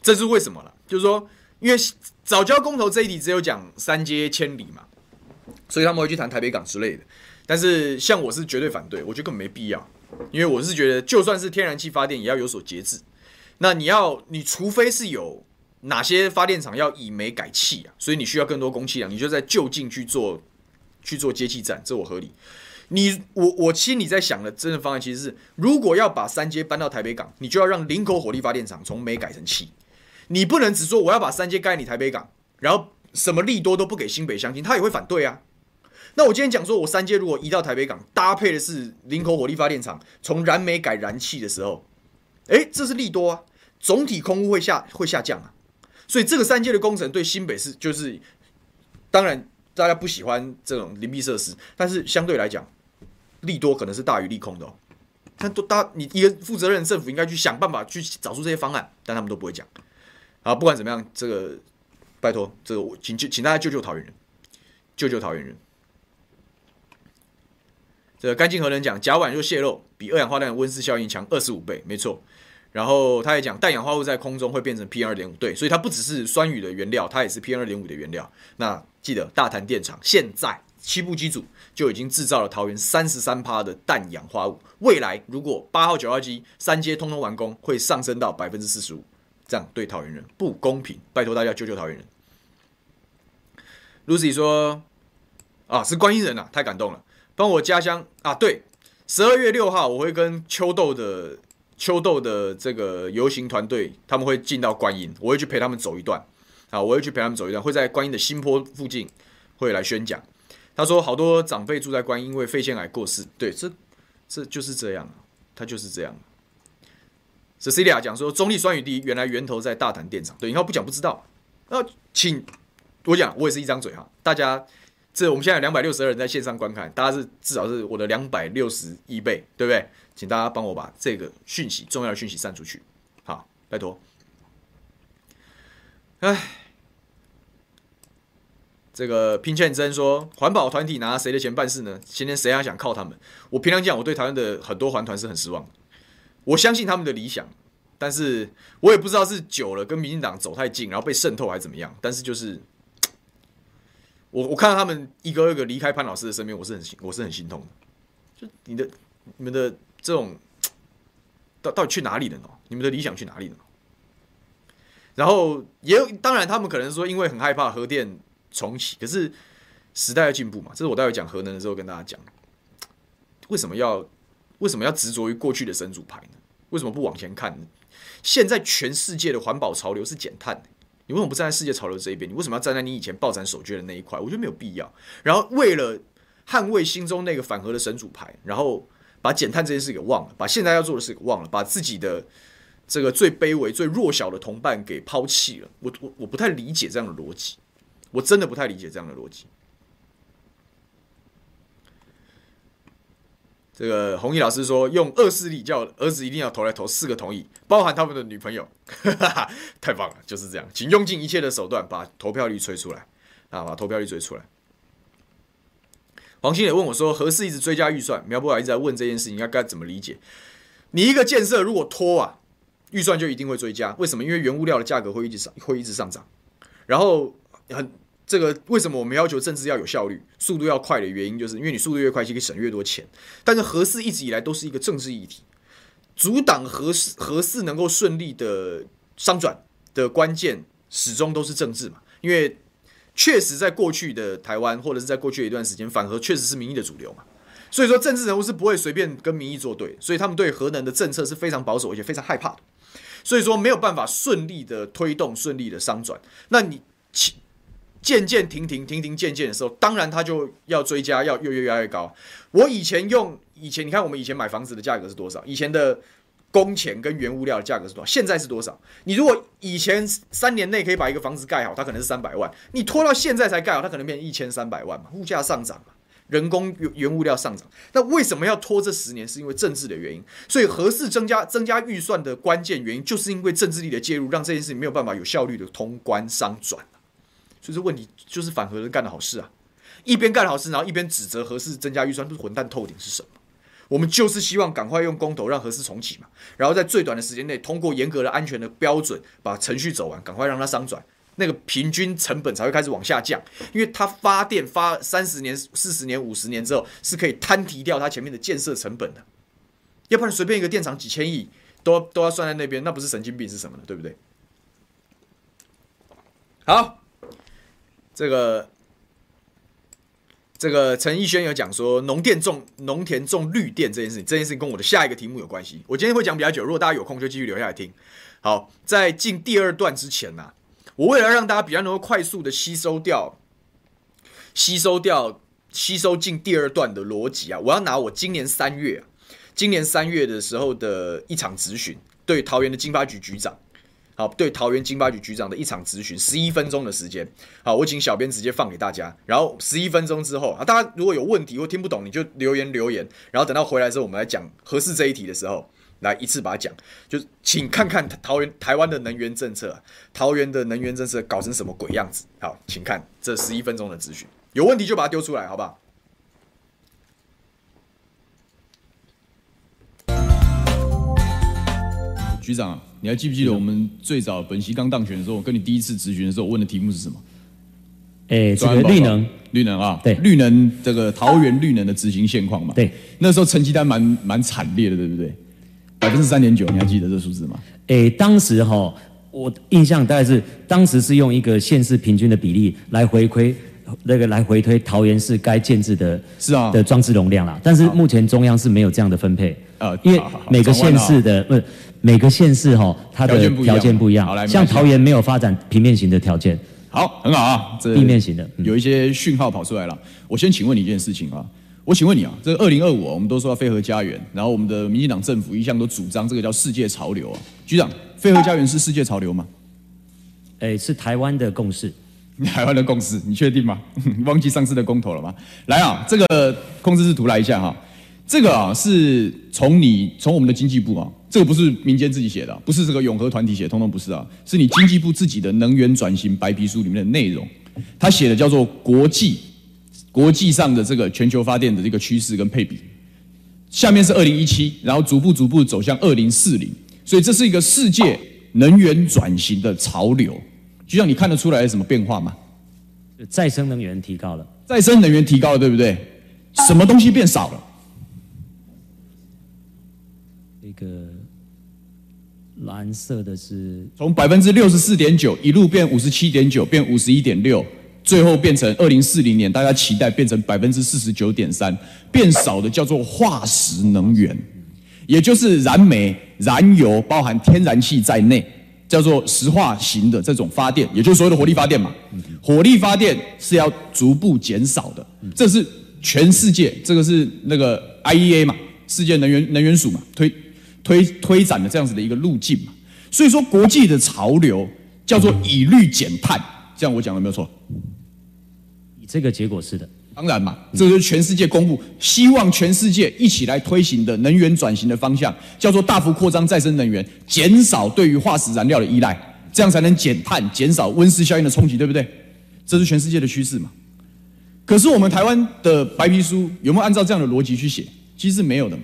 这是为什么了？就是说，因为早教公投这一题只有讲三阶千里嘛。所以他们会去谈台北港之类的，但是像我是绝对反对，我觉得根本没必要，因为我是觉得就算是天然气发电也要有所节制。那你要，你除非是有哪些发电厂要以煤改气啊，所以你需要更多供气量，你就在就近去做去做接气站，这我合理。你我我心里在想的真的方案其实是，如果要把三阶搬到台北港，你就要让林口火力发电厂从煤改成气，你不能只说我要把三阶盖你台北港，然后什么利多都不给新北乡亲，他也会反对啊。那我今天讲说，我三阶如果移到台北港，搭配的是林口火力发电厂，从燃煤改燃气的时候，诶，这是利多啊，总体空污会下会下降啊，所以这个三阶的工程对新北市就是，当然大家不喜欢这种邻避设施，但是相对来讲，利多可能是大于利空的哦。但都大，你一个负责任的政府应该去想办法去找出这些方案，但他们都不会讲。啊，不管怎么样，这个拜托，这个我请请请大家救救桃园人，救救桃园人。这个干净核能讲，甲烷若泄漏，比二氧化碳温室效应强二十五倍，没错。然后他也讲，氮氧化物在空中会变成 PM 二点五，对，所以它不只是酸雨的原料，它也是 PM 二点五的原料。那记得大潭电厂现在七部机组就已经制造了桃园三十三趴的氮氧化物，未来如果八号九号机三阶通通完工，会上升到百分之四十五，这样对桃园人不公平，拜托大家救救桃园人。Lucy 说，啊，是观音人啊，太感动了。帮我家乡啊，对，十二月六号我会跟秋豆的秋豆的这个游行团队，他们会进到观音，我会去陪他们走一段，啊，我会去陪他们走一段，会在观音的新坡附近会来宣讲。他说好多长辈住在观音，因为肺腺癌过世，对，这这就是这样，他就是这样。Cecilia 讲说中立酸雨地原来源头在大潭电厂，对，你要不讲不知道。那请我讲，我也是一张嘴哈，大家。这我们现在有两百六十二人在线上观看，大家是至少是我的两百六十一倍，对不对？请大家帮我把这个讯息，重要的讯息散出去，好，拜托。哎，这个拼劝真说，环保团体拿谁的钱办事呢？今天谁还想靠他们？我平常讲，我对台湾的很多环团是很失望。我相信他们的理想，但是我也不知道是久了跟民进党走太近，然后被渗透还是怎么样。但是就是。我我看到他们一个一个离开潘老师的身边，我是很心我是很心痛的。就你的你们的这种到到底去哪里了呢？你们的理想去哪里了？然后也有当然，他们可能说因为很害怕核电重启，可是时代要进步嘛。这是我待会讲核能的时候跟大家讲，为什么要为什么要执着于过去的神主牌呢？为什么不往前看呢？现在全世界的环保潮流是减碳。你为什么不站在世界潮流这一边？你为什么要站在你以前抱斩守缺的那一块？我觉得没有必要。然后为了捍卫心中那个反核的神主牌，然后把减碳这件事给忘了，把现在要做的事给忘了，把自己的这个最卑微、最弱小的同伴给抛弃了。我我我不太理解这样的逻辑，我真的不太理解这样的逻辑。这个弘毅老师说，用恶势力叫儿子一定要投来投四个同意，包含他们的女朋友，太棒了，就是这样，请用尽一切的手段把投票率吹出来啊，把投票率追出来。黄兴也问我说：“何事一直追加预算，苗博雅一直在问这件事情，应该该怎么理解？你一个建设如果拖啊，预算就一定会追加。为什么？因为原物料的价格会一直上，会一直上涨。然后很这个为什么我们要求政治要有效率，速度要快的原因，就是因为你速度越快，就可以省越多钱。但是核四一直以来都是一个政治议题，阻挡核四核四能够顺利的商转的关键，始终都是政治嘛，因为。”确实，在过去的台湾，或者是在过去一段时间，反核确实是民意的主流嘛。所以说，政治人物是不会随便跟民意作对，所以他们对核能的政策是非常保守，而且非常害怕的。所以说，没有办法顺利的推动、顺利的商转。那你渐渐停停停停渐渐的时候，当然他就要追加，要越越越来越高。我以前用以前，你看我们以前买房子的价格是多少？以前的。工钱跟原物料的价格是多少？现在是多少？你如果以前三年内可以把一个房子盖好，它可能是三百万，你拖到现在才盖好，它可能变成一千三百万嘛？物价上涨嘛，人工原原物料上涨，那为什么要拖这十年？是因为政治的原因。所以合适增加增加预算的关键原因，就是因为政治力的介入，让这件事情没有办法有效率的通关商转。就是问题就是反核人干的好事啊，一边干好事，然后一边指责核四增加预算，不是混蛋透顶是什么？我们就是希望赶快用公投让核四重启嘛，然后在最短的时间内通过严格的安全的标准，把程序走完，赶快让它商转，那个平均成本才会开始往下降，因为它发电发三十年、四十年、五十年之后是可以摊提掉它前面的建设成本的，要不然随便一个电厂几千亿都都要算在那边，那不是神经病是什么呢？对不对？好，这个。这个陈奕轩有讲说农电种农田种绿电这件事情，这件事情跟我的下一个题目有关系。我今天会讲比较久，如果大家有空就继续留下来听。好，在进第二段之前呢、啊，我为了让大家比较能够快速的吸收掉、吸收掉、吸收进第二段的逻辑啊，我要拿我今年三月啊，今年三月的时候的一场咨询，对桃园的经发局局长。好，对桃园经发局局长的一场咨询，十一分钟的时间。好，我请小编直接放给大家。然后十一分钟之后啊，大家如果有问题或听不懂，你就留言留言。然后等到回来之后，我们来讲合适这一题的时候，来一次把它讲。就请看看桃园台湾的能源政策，桃园的能源政策搞成什么鬼样子？好，请看这十一分钟的咨询，有问题就把它丢出来，好不好？局长，你还记不记得我们最早本席刚当选的时候，我跟你第一次咨询的时候，我问的题目是什么？哎，这个绿能，绿能啊，对，绿能这个桃园绿能的执行现况嘛。对，那时候成绩单蛮蛮惨烈的，对不对？百分之三点九，你还记得这数字吗？哎，当时哈，我印象大概是当时是用一个县市平均的比例来回馈那个来回推桃园市该建制的，是啊的装置容量啦。但是目前中央是没有这样的分配，呃，因为每个县市的不是。每个县市哈，它的条件不一样。好，来，像桃园没有发展平面型的条件。好，很好啊。这地面型的有一些讯号跑出来了。我先请问你一件事情啊，我请问你啊，这个二零二五我们都说要飞核家园，然后我们的民进党政府一向都主张这个叫世界潮流啊。局长，飞核家园是世界潮流吗？哎，是台湾的共识。台湾的共识，你确定吗？忘记上次的公投了吗？来啊，这个控制室图来一下哈。这个啊，是从你从我们的经济部啊。这个不是民间自己写的，不是这个永和团体写，通通不是啊，是你经济部自己的能源转型白皮书里面的内容，他写的叫做国际国际上的这个全球发电的这个趋势跟配比，下面是二零一七，然后逐步逐步走向二零四零，所以这是一个世界能源转型的潮流，就像你看得出来有什么变化吗？再生能源提高了，再生能源提高了，对不对？什么东西变少了？那个。蓝色的是从百分之六十四点九一路变五十七点九，变五十一点六，最后变成二零四零年大家期待变成百分之四十九点三，变少的叫做化石能源，也就是燃煤、燃油，包含天然气在内，叫做石化型的这种发电，也就是所谓的火力发电嘛。火力发电是要逐步减少的，这是全世界，这个是那个 IEA 嘛。世界能源能源署嘛，推推推展的这样子的一个路径嘛。所以说，国际的潮流叫做以绿减碳，这样我讲的没有错。以这个结果是的，当然嘛，这就是全世界公布，希望全世界一起来推行的能源转型的方向，叫做大幅扩张再生能源，减少对于化石燃料的依赖，这样才能减碳，减少温室效应的冲击，对不对？这是全世界的趋势嘛。可是我们台湾的白皮书有没有按照这样的逻辑去写？其实是没有的嘛。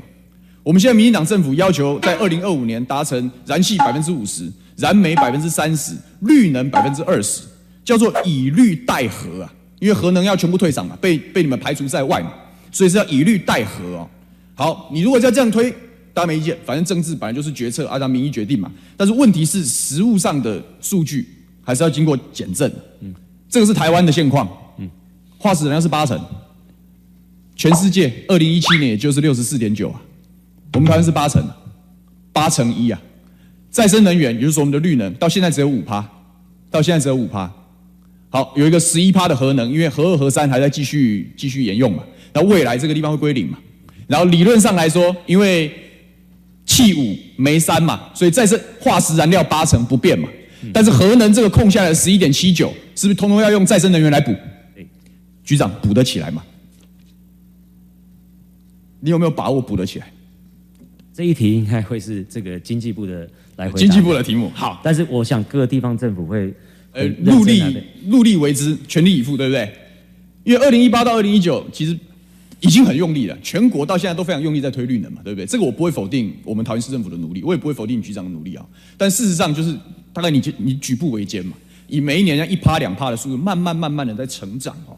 我们现在民进党政府要求在二零二五年达成燃气百分之五十、燃煤百分之三十、绿能百分之二十，叫做以绿代核啊。因为核能要全部退场嘛，被被你们排除在外嘛，所以是要以绿代核哦。好，你如果要这样推，大家没意见，反正政治本来就是决策，按照民意决定嘛。但是问题是实务上的数据还是要经过检证。嗯，这个是台湾的现况。嗯，化石燃料是八成，全世界二零一七年也就是六十四点九啊。我们台湾是八成，八成一啊！再生能源，也就是说我们的绿能，到现在只有五趴，到现在只有五趴。好，有一个十一趴的核能，因为核二、核三还在继续继续沿用嘛。那未来这个地方会归零嘛？然后理论上来说，因为气五、煤三嘛，所以再生化石燃料八成不变嘛。但是核能这个空下来十一点七九，是不是通通要用再生能源来补？局长补得起来吗？你有没有把握补得起来？这一题应该会是这个经济部的来回答。经济部的题目好，但是我想各个地方政府会呃努力努力为之，全力以赴，对不对？因为二零一八到二零一九其实已经很用力了，全国到现在都非常用力在推绿能嘛，对不对？这个我不会否定我们桃园市政府的努力，我也不会否定你局长的努力啊。但事实上就是大概你你举步维艰嘛，以每一年像一趴两趴的速度，慢慢慢慢的在成长哦。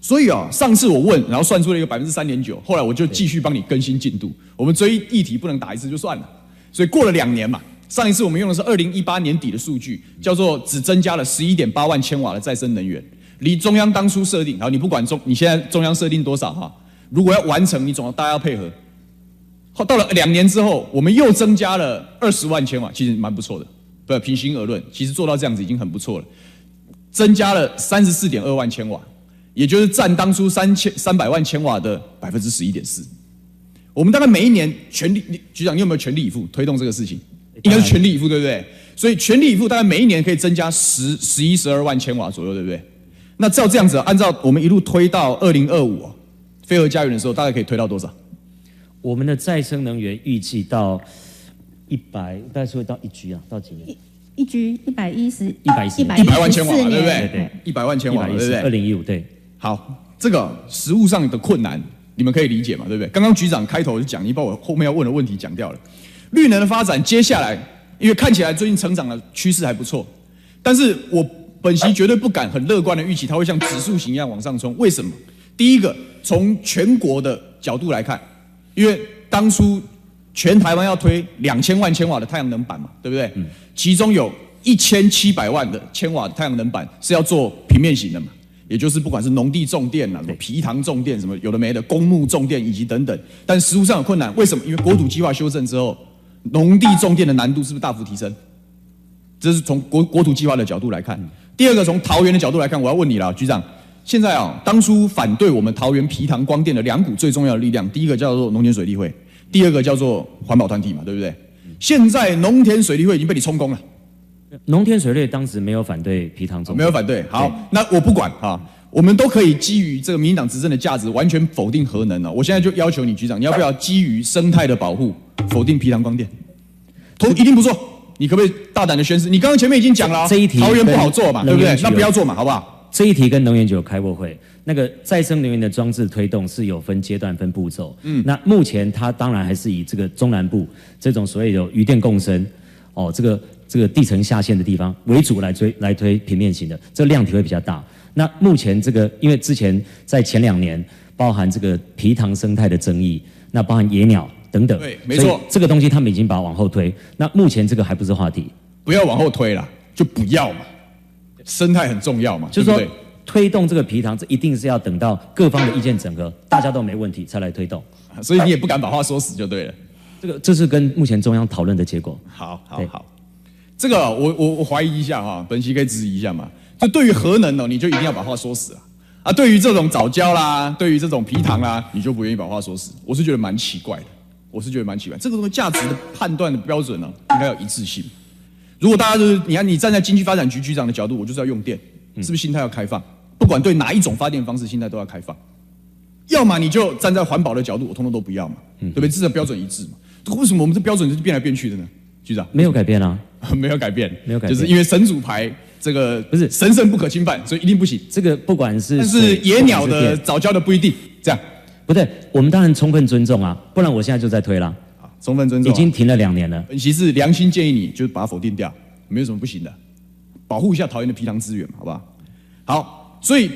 所以啊，上次我问，然后算出了一个百分之三点九，后来我就继续帮你更新进度。我们追议题不能打一次就算了，所以过了两年嘛，上一次我们用的是二零一八年底的数据，叫做只增加了十一点八万千瓦的再生能源，离中央当初设定，然后你不管中你现在中央设定多少哈，如果要完成，你总要大家要配合。后到了两年之后，我们又增加了二十万千瓦，其实蛮不错的，不平心而论，其实做到这样子已经很不错了，增加了三十四点二万千瓦。也就是占当初三千三百万千瓦的百分之十一点四。我们大概每一年全力，局长你有没有全力以赴推动这个事情？应该是全力以赴，对不对？所以全力以赴大概每一年可以增加十十一十二万千瓦左右，对不对？那照这样子，按照我们一路推到二零二五，飞核家园的时候，大概可以推到多少？我们的再生能源预计到一百，大概是会到一 G 啊，到几年？一 G 一百一十一百一十一百万千瓦，对不对？对对，一百万千瓦，对不对？二零一五对。好，这个实物上的困难，你们可以理解嘛？对不对？刚刚局长开头就讲，你把我后面要问的问题讲掉了。绿能的发展，接下来因为看起来最近成长的趋势还不错，但是我本席绝对不敢很乐观的预期它会像指数型一样往上冲。为什么？第一个，从全国的角度来看，因为当初全台湾要推两千万千瓦的太阳能板嘛，对不对？嗯。其中有一千七百万的千瓦的太阳能板是要做平面型的嘛。也就是不管是农地种电啊，什么皮塘种电，什么有的没的，公墓种电以及等等，但实务上有困难。为什么？因为国土计划修正之后，农地种电的难度是不是大幅提升？这是从国国土计划的角度来看。第二个，从桃园的角度来看，我要问你了，局长，现在啊，当初反对我们桃园皮塘光电的两股最重要的力量，第一个叫做农田水利会，第二个叫做环保团体嘛，对不对？现在农田水利会已经被你充公了。农田水利当时没有反对皮塘种，没有反对。好，那我不管啊，我们都可以基于这个民进党执政的价值，完全否定核能了。我现在就要求你局长，你要不要基于生态的保护，否定皮塘光电？同一定不做，你可不可以大胆的宣誓？你刚刚前面已经讲了，这一题桃园不好做嘛，对不对？那不要做嘛，好不好？这一题跟能源局有开过会，那个再生能源的装置推动是有分阶段、分步骤。嗯，那目前它当然还是以这个中南部这种所谓有渔电共生，哦，这个。这个地层下陷的地方为主来推来推平面型的，这个量体会比较大。那目前这个，因为之前在前两年包含这个皮塘生态的争议，那包含野鸟等等，对，没错，这个东西他们已经把它往后推。那目前这个还不是话题，不要往后推了，就不要嘛。生态很重要嘛，就是说推动这个皮塘，这一定是要等到各方的意见整合，大家都没问题才来推动。所以你也不敢把话说死就对了。这个这是跟目前中央讨论的结果。好，好，好。这个我我我怀疑一下哈，本席可以质疑一下嘛？就对于核能哦，你就一定要把话说死啊！啊，对于这种早教啦，对于这种皮糖啦，你就不愿意把话说死？我是觉得蛮奇怪的。我是觉得蛮奇怪。这个东西价值的判断的标准呢、啊，应该要一致性。如果大家就是你看，你站在经济发展局局长的角度，我就是要用电，是不是心态要开放？不管对哪一种发电方式，心态都要开放。要么你就站在环保的角度，我通通都不要嘛，对不对？这个标准一致嘛。为什么我们这标准是变来变去的呢？局长没有改变啊，没有改变，没有改变，就是因为神主牌这个不是神圣不可侵犯，所以一定不行。这个不管是但是野鸟的早教的不一定这样，不对，我们当然充分尊重啊，不然我现在就在推了。充分尊重，已经停了两年了。本席是良心建议你，就是把它否定掉，没有什么不行的，保护一下桃园的皮塘资源嘛，好不好？好，所以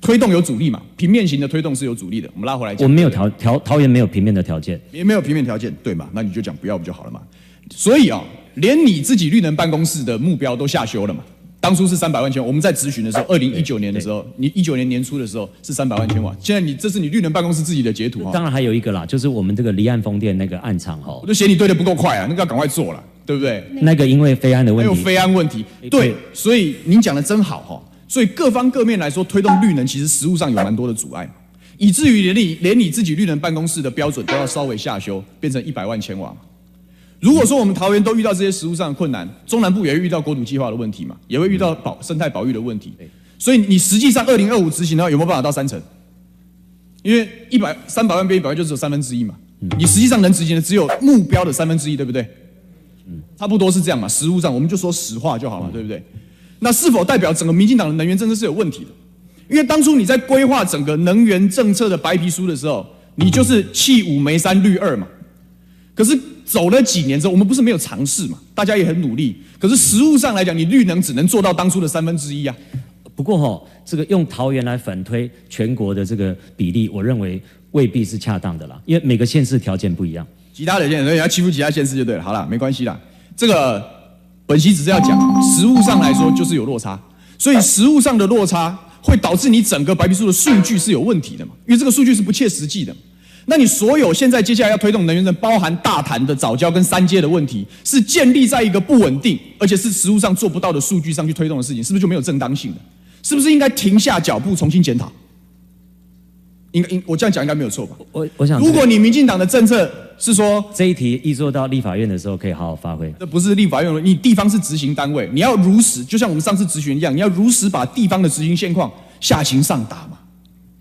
推动有阻力嘛，平面型的推动是有阻力的。我们拉回来讲，我们没有条条桃园没有平面的条件，也没有平面条件，对嘛？那你就讲不要不就好了嘛？所以啊、哦，连你自己绿能办公室的目标都下修了嘛？当初是三百万千瓦，我们在咨询的时候，二零一九年的时候，你一九年年初的时候是三百万千瓦，现在你这是你绿能办公室自己的截图哈。当然还有一个啦，就是我们这个离岸风电那个暗场哈，我就嫌你对的不够快啊，那个要赶快做了，对不对？那个因为飞安的问题，还有飞安问题，对，所以您讲的真好哈。所以各方各面来说，推动绿能其实实务上有蛮多的阻碍，以至于连你连你自己绿能办公室的标准都要稍微下修，变成一百万千瓦。如果说我们桃园都遇到这些食物上的困难，中南部也会遇到国土计划的问题嘛，也会遇到保生态保育的问题。所以你实际上二零二五执行的话，有没有办法到三成？因为一百三百万变一百万，就只有三分之一嘛。你实际上能执行的只有目标的三分之一，对不对？差不多是这样嘛。实物上我们就说实话就好了，对不对？那是否代表整个民进党的能源政策是有问题的？因为当初你在规划整个能源政策的白皮书的时候，你就是弃五煤三绿二嘛。可是。走了几年之后，我们不是没有尝试嘛？大家也很努力。可是实物上来讲，你绿能只能做到当初的三分之一啊。不过哈、哦，这个用桃园来反推全国的这个比例，我认为未必是恰当的啦。因为每个县市条件不一样，其他的县市要欺负其他县市就对了。好了，没关系啦。这个本席只是要讲，实物上来说就是有落差，所以实物上的落差会导致你整个白皮书的数据是有问题的嘛？因为这个数据是不切实际的。那你所有现在接下来要推动能源政策，包含大谈的早教跟三阶的问题，是建立在一个不稳定，而且是实务上做不到的数据上去推动的事情，是不是就没有正当性了？是不是应该停下脚步重新检讨？应该应我这样讲应该没有错吧？我我想，如果你民进党的政策是说这一题一做到立法院的时候可以好好发挥，这不是立法院，你地方是执行单位，你要如实，就像我们上次质询一样，你要如实把地方的执行现况下行上达嘛。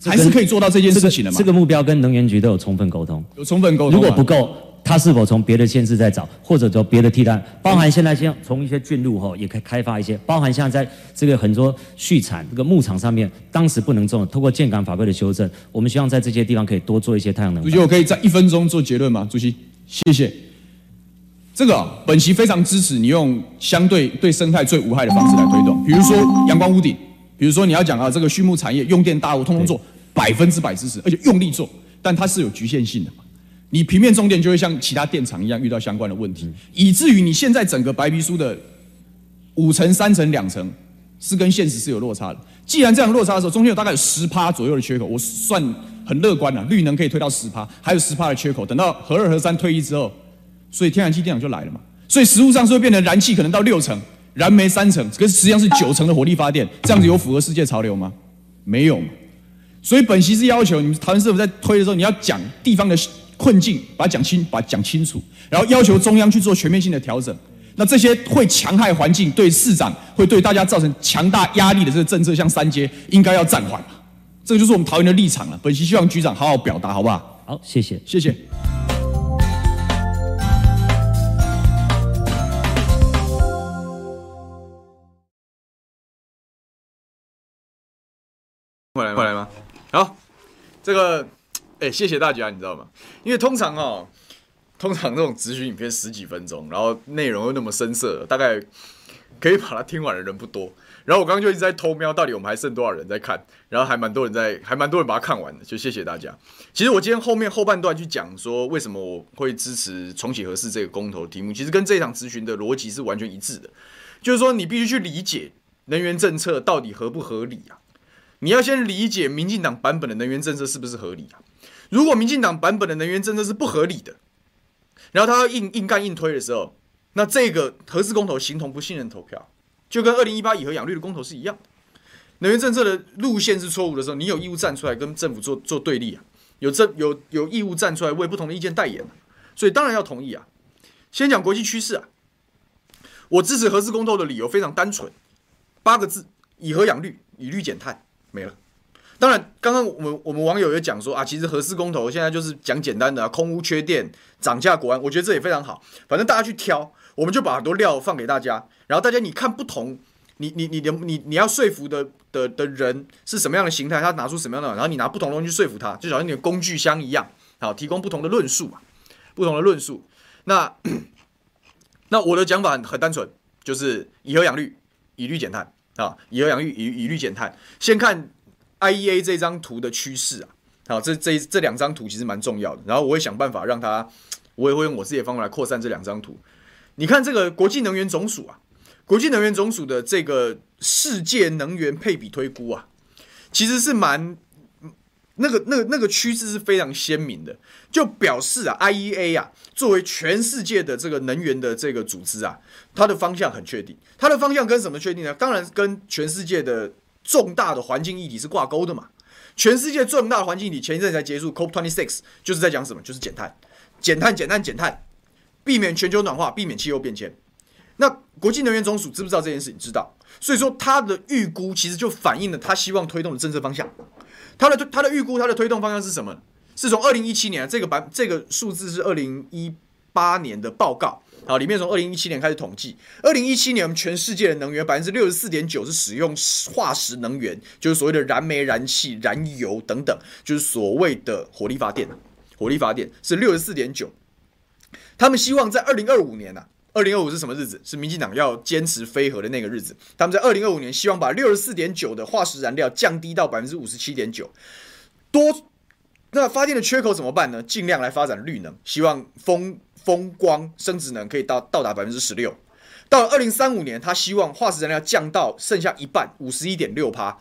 还是可以做到这件事情的嘛？这个目标跟能源局都有充分沟通，有充分沟通。如果不够，他是否从别的县市再找，或者说别的替代？包含现在先从一些郡路吼，也可以开发一些。包含现在在这个很多畜产这个牧场上面，当时不能种，通过建港法规的修正，我们希望在这些地方可以多做一些太阳能。主席，我可以在一分钟做结论吗？主席，谢谢。这个、啊、本席非常支持你用相对对生态最无害的方式来推动，比如说阳光屋顶。比如说你要讲啊，这个畜牧产业用电大户通通做，百分之百支持，而且用力做，但它是有局限性的嘛。你平面种电就会像其他电厂一样遇到相关的问题，以至于你现在整个白皮书的五成、三成、两成是跟现实是有落差的。既然这样落差的时候，中间有大概有十趴左右的缺口，我算很乐观了，绿能可以推到十趴，还有十趴的缺口。等到核二、核三退役之后，所以天然气电厂就来了嘛。所以实物上是会变成燃气可能到六成。燃煤三成，可是实际上是九成的火力发电，这样子有符合世界潮流吗？没有。所以本席是要求你们台湾政府在推的时候，你要讲地方的困境，把它讲清，把它讲清楚，然后要求中央去做全面性的调整。那这些会强害环境、对市长、会对大家造成强大压力的这个政策，像三阶，应该要暂缓。这个就是我们桃园的立场了。本席希望局长好好表达，好不好？好，谢谢，谢谢。回来，回来吗？好，这个，哎、谢谢大家，你知道吗？因为通常哦，通常这种咨询影片十几分钟，然后内容又那么深色，大概可以把它听完的人不多。然后我刚刚就一直在偷瞄，到底我们还剩多少人在看？然后还蛮多人在，还蛮多人把它看完的，就谢谢大家。其实我今天后面后半段去讲说，为什么我会支持重启核四这个公投题目，其实跟这场咨询的逻辑是完全一致的，就是说你必须去理解能源政策到底合不合理啊。你要先理解民进党版本的能源政策是不是合理啊？如果民进党版本的能源政策是不合理的，然后他要硬硬干硬推的时候，那这个核四公投形同不信任投票，就跟二零一八以核养绿的公投是一样的。能源政策的路线是错误的时候，你有义务站出来跟政府做做对立啊，有政有有义务站出来为不同的意见代言。所以当然要同意啊。先讲国际趋势啊，我支持核四公投的理由非常单纯，八个字：以核养绿，以绿减碳，没了。当然，刚刚我们我们网友也讲说啊，其实核四公投现在就是讲简单的，空屋缺电、涨价国安，我觉得这也非常好。反正大家去挑，我们就把很多料放给大家，然后大家你看不同，你你你的你你，要说服的的的人是什么样的形态，他拿出什么样的，然后你拿不同的东西去说服他，就好像你的工具箱一样，好，提供不同的论述嘛，不同的论述。那那我的讲法很很单纯，就是以核养绿，以绿减碳啊，以核养育，以以绿减碳。先看 IEA 这张图的趋势啊，好，这这这两张图其实蛮重要的。然后我会想办法让它，我也会用我自己的方法来扩散这两张图。你看这个国际能源总署啊，国际能源总署的这个世界能源配比推估啊，其实是蛮。那个、那个、那个趋势是非常鲜明的，就表示啊，IEA 啊，作为全世界的这个能源的这个组织啊，它的方向很确定。它的方向跟什么确定呢？当然跟全世界的重大的环境议题是挂钩的嘛。全世界重大环境议题前一阵才结束，COP26 就是在讲什么？就是减碳、减碳、减碳、减碳，避免全球暖化，避免气候变迁。那国际能源总署知不知道这件事情？知道。所以说，它的预估其实就反映了他希望推动的政策方向。他的他的预估，他的推动方向是什么？是从二零一七年这个版这个数字是二零一八年的报告，好，里面从二零一七年开始统计，二零一七年我们全世界的能源百分之六十四点九是使用化石能源，就是所谓的燃煤、燃气、燃油等等，就是所谓的火力发电，火力发电是六十四点九，他们希望在二零二五年呢、啊。二零二五是什么日子？是民进党要坚持非核的那个日子。他们在二零二五年希望把六十四点九的化石燃料降低到百分之五十七点九。多，那发电的缺口怎么办呢？尽量来发展绿能，希望风、风光、生质能可以到到达百分之十六。到了二零三五年，他希望化石燃料降到剩下一半，五十一点六趴。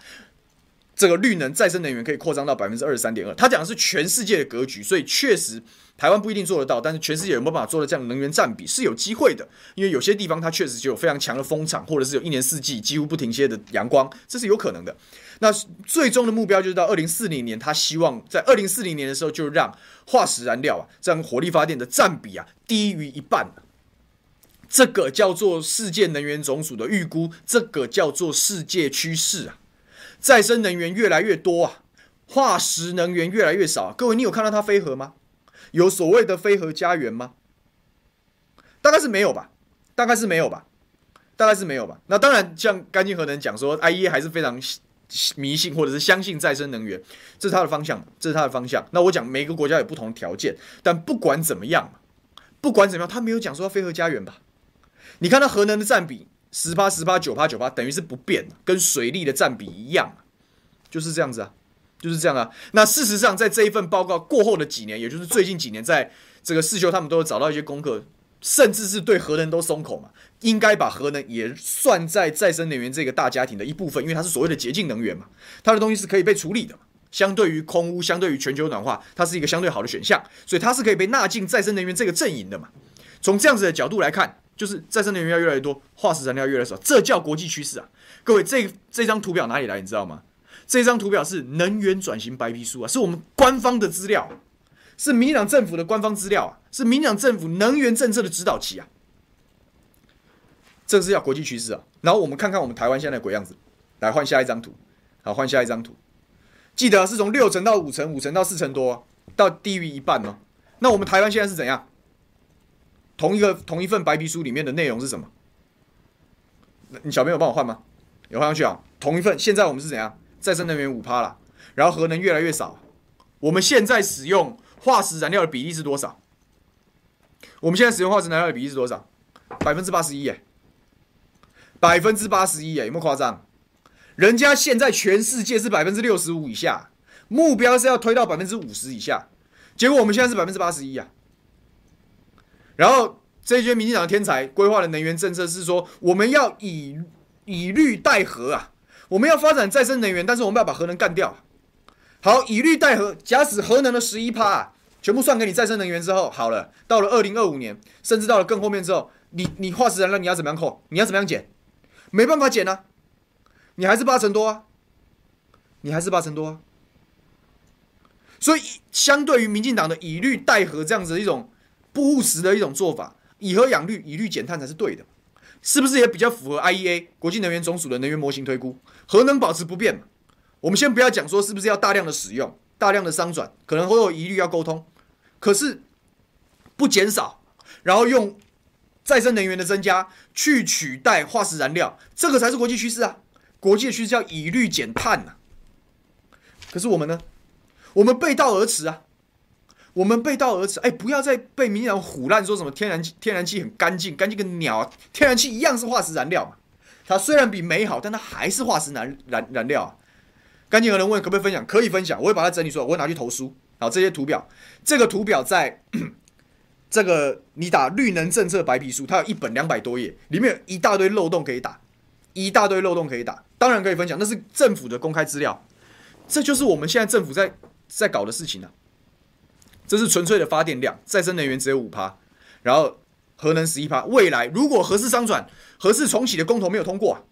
这个绿能再生能源可以扩张到百分之二十三点二。他讲的是全世界的格局，所以确实。台湾不一定做得到，但是全世界有没有办法做到这样的能源占比是有机会的，因为有些地方它确实就有非常强的风场，或者是有一年四季几乎不停歇的阳光，这是有可能的。那最终的目标就是到二零四零年，他希望在二零四零年的时候就让化石燃料啊，这样火力发电的占比啊低于一半。这个叫做世界能源总署的预估，这个叫做世界趋势啊，再生能源越来越多啊，化石能源越来越少啊。各位，你有看到它飞核吗？有所谓的飞核家园吗？大概是没有吧，大概是没有吧，大概是没有吧。那当然，像干净核能讲说，IE 还是非常迷信或者是相信再生能源，这是它的方向，这是它的方向。那我讲每个国家有不同的条件，但不管怎么样，不管怎么样，他没有讲说要非核家园吧？你看它核能的占比十趴、十趴、九趴、九趴，等于是不变，跟水力的占比一样，就是这样子啊。就是这样啊。那事实上，在这一份报告过后的几年，也就是最近几年，在这个世修他们都有找到一些功课，甚至是对核能都松口嘛，应该把核能也算在再生能源这个大家庭的一部分，因为它是所谓的洁净能源嘛，它的东西是可以被处理的嘛。相对于空污，相对于全球暖化，它是一个相对好的选项，所以它是可以被纳进再生能源这个阵营的嘛。从这样子的角度来看，就是再生能源要越来越多，化石燃料越来越少，这叫国际趋势啊。各位，这这张图表哪里来？你知道吗？这张图表是能源转型白皮书啊，是我们官方的资料，是民党政府的官方资料啊，是民党政府能源政策的指导期啊。这是要国际趋势啊。然后我们看看我们台湾现在的鬼样子，来换下一张图，好，换下一张图。记得是从六成到五成，五成到四成多，到低于一半哦。那我们台湾现在是怎样？同一个同一份白皮书里面的内容是什么？你小朋友帮我换吗？有换上去啊。同一份，现在我们是怎样？再生能源五趴了，然后核能越来越少。我们现在使用化石燃料的比例是多少？我们现在使用化石燃料的比例是多少？百分之八十一耶，百分之八十一耶，有没有夸张？人家现在全世界是百分之六十五以下，目标是要推到百分之五十以下，结果我们现在是百分之八十一啊。然后这些民进党的天才规划的能源政策是说，我们要以以绿代核啊。我们要发展再生能源，但是我们要把核能干掉。好，以绿代核，假使核能的十一趴啊全部算给你再生能源之后，好了，到了二零二五年，甚至到了更后面之后，你你化石燃料你要怎么样扣？你要怎么样减？没办法减啊，你还是八成多啊，你还是八成多啊。所以，相对于民进党的以绿代核这样子的一种不务实的一种做法，以核养绿，以绿减碳才是对的，是不是也比较符合 IEA 国际能源总署的能源模型推估？核能保持不变嘛？我们先不要讲说是不是要大量的使用、大量的商转，可能会有疑虑要沟通，可是不减少，然后用再生能源的增加去取代化石燃料，这个才是国际趋势啊！国际的趋势叫以绿减碳呐、啊。可是我们呢？我们背道而驰啊！我们背道而驰，哎，不要再被民党唬烂，说什么天然气天然气很干净，干净个鸟啊！天然气一样是化石燃料嘛，它虽然比煤好，但它还是化石燃燃燃料啊！干净有人问可不可以分享？可以分享，我会把它整理出来，我会拿去投书。好，这些图表，这个图表在 这个你打绿能政策白皮书，它有一本两百多页，里面有一大堆漏洞可以打，一大堆漏洞可以打，当然可以分享，那是政府的公开资料，这就是我们现在政府在在搞的事情啊。这是纯粹的发电量，再生能源只有五趴，然后核能十一趴。未来如果核四商转、核四重启的公投没有通过，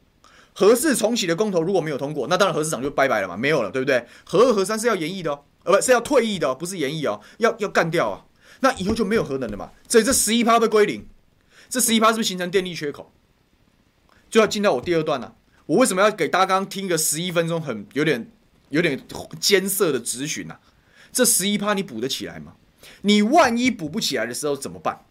核四重启的公投如果没有通过，那当然核四长就拜拜了嘛，没有了，对不对？核二、核三是要延役的哦，呃，不是要退役的，不是延役哦，要要干掉啊。那以后就没有核能了嘛，所以这十一趴被归零，这十一趴是不是形成电力缺口？就要进到我第二段了，啊。我为什么要给大家刚刚听个十一分钟很有点有点艰涩的质询呢？这十一趴你补得起来吗？你万一补不起来的时候怎么办？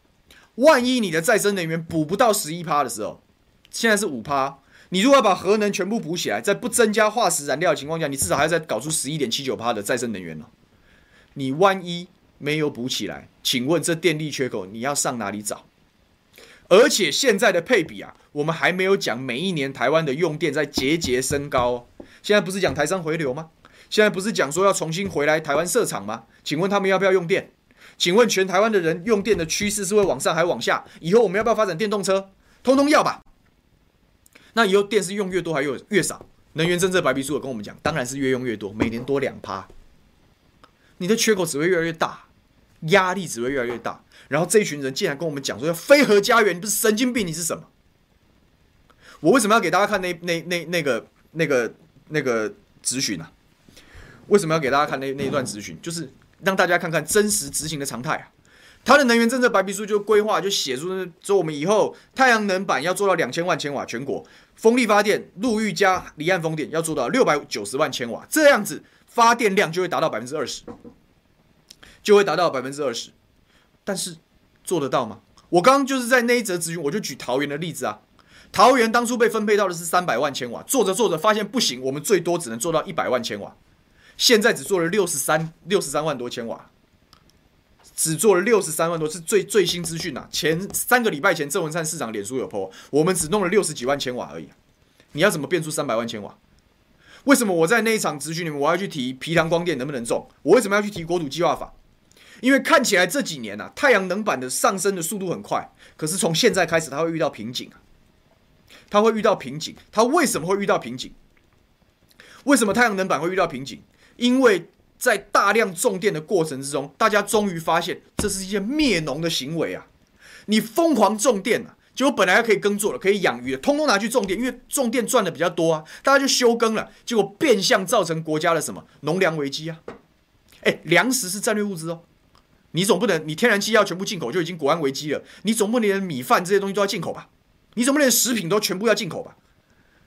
万一你的再生能源补不到十一趴的时候，现在是五趴，你如果要把核能全部补起来，在不增加化石燃料的情况下，你至少还要再搞出十一点七九趴的再生能源了。你万一没有补起来，请问这电力缺口你要上哪里找？而且现在的配比啊，我们还没有讲每一年台湾的用电在节节升高。现在不是讲台商回流吗？现在不是讲说要重新回来台湾设厂吗？请问他们要不要用电？请问全台湾的人用电的趋势是会往上还是往下？以后我们要不要发展电动车？通通要吧。那以后电是用越多还是越少？能源政策白皮书有跟我们讲，当然是越用越多，每年多两趴。你的缺口只会越来越大，压力只会越来越大。然后这一群人竟然跟我们讲说要非核家园，你不是神经病？你是什么？我为什么要给大家看那那那那个那个那个咨询呢？为什么要给大家看那那一段咨询？就是让大家看看真实执行的常态啊。他的能源政策白皮书就规划就写出说，我们以后太阳能板要做到两千万千瓦，全国风力发电、陆域加离岸风电要做到六百九十万千瓦，这样子发电量就会达到百分之二十，就会达到百分之二十。但是做得到吗？我刚刚就是在那一则咨询，我就举桃园的例子啊。桃园当初被分配到的是三百万千瓦，做着做着发现不行，我们最多只能做到一百万千瓦。现在只做了六十三六十三万多千瓦，只做了六十三万多，是最最新资讯呐。前三个礼拜前，郑文灿市长脸书有 po，我们只弄了六十几万千瓦而已。你要怎么变出三百万千瓦？为什么我在那一场质询里面，我要去提皮塘光电能不能种？我为什么要去提国土计划法？因为看起来这几年呐、啊，太阳能板的上升的速度很快，可是从现在开始，它会遇到瓶颈啊。它会遇到瓶颈，它为什么会遇到瓶颈？为什么太阳能板会遇到瓶颈？因为在大量种电的过程之中，大家终于发现这是一件灭农的行为啊！你疯狂种电啊，结果本来可以耕作的，可以养鱼的，通通拿去种电，因为种电赚的比较多啊，大家就休耕了，结果变相造成国家的什么农粮危机啊？哎，粮食是战略物资哦，你总不能你天然气要全部进口就已经国安危机了，你总不能连米饭这些东西都要进口吧？你总不能连食品都全部要进口吧？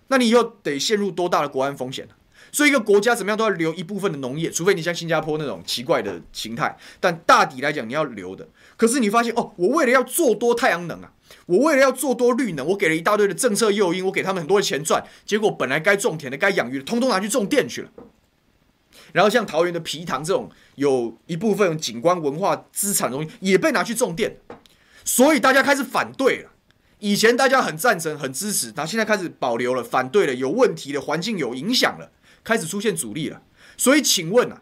那你又得陷入多大的国安风险呢？所以一个国家怎么样都要留一部分的农业，除非你像新加坡那种奇怪的形态，但大抵来讲你要留的。可是你发现哦，我为了要做多太阳能啊，我为了要做多绿能，我给了一大堆的政策诱因，我给他们很多的钱赚，结果本来该种田的、该养鱼的，通通拿去种电去了。然后像桃园的皮塘这种有一部分景观文化资产的东西，也被拿去种电，所以大家开始反对了。以前大家很赞成、很支持，然后现在开始保留了、反对了，有问题的环境有影响了。开始出现阻力了，所以请问啊，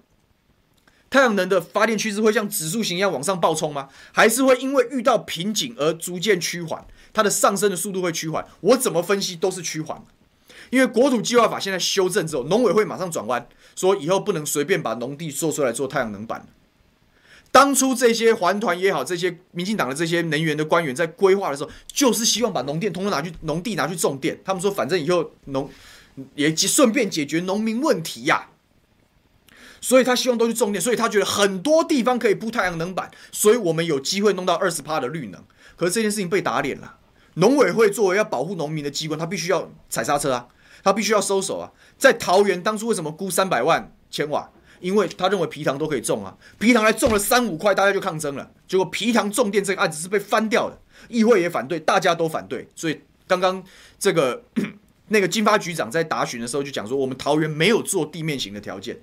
太阳能的发电趋势会像指数型一样往上暴冲吗？还是会因为遇到瓶颈而逐渐趋缓？它的上升的速度会趋缓？我怎么分析都是趋缓。因为国土计划法现在修正之后，农委会马上转弯，说以后不能随便把农地做出来做太阳能板。当初这些环团也好，这些民进党的这些能源的官员在规划的时候，就是希望把农电通通拿去农地拿去种电。他们说反正以后农。也顺便解决农民问题呀、所以他希望都去种电，所以他觉得很多地方可以铺太阳能板，所以我们有机会弄到二十趴的绿能。可是这件事情被打脸了，农委会作为要保护农民的机关，他必须要踩刹车啊，他必须要收手啊。在桃园当初为什么估三百万千瓦？因为他认为皮糖都可以种啊，皮糖来种了三五块，大家就抗争了，结果皮糖种电这个案子是被翻掉的，议会也反对，大家都反对，所以刚刚这个那个经发局长在答询的时候就讲说，我们桃园没有做地面型的条件，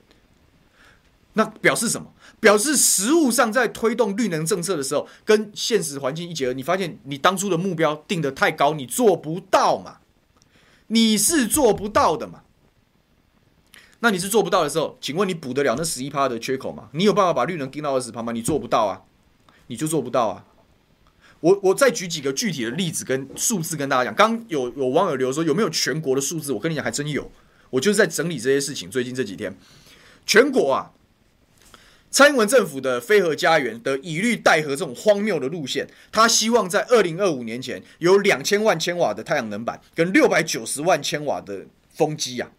那表示什么？表示实务上在推动绿能政策的时候，跟现实环境一结合，你发现你当初的目标定得太高，你做不到嘛？你是做不到的嘛？那你是做不到的时候，请问你补得了那十一趴的缺口吗？你有办法把绿能盯到二十趴吗？你做不到啊，你就做不到啊。我我再举几个具体的例子跟数字跟大家讲。刚有有网友留说有没有全国的数字？我跟你讲还真有。我就是在整理这些事情。最近这几天，全国啊，蔡英文政府的非核家园的以绿带核这种荒谬的路线，他希望在二零二五年前有两千万千瓦的太阳能板跟六百九十万千瓦的风机呀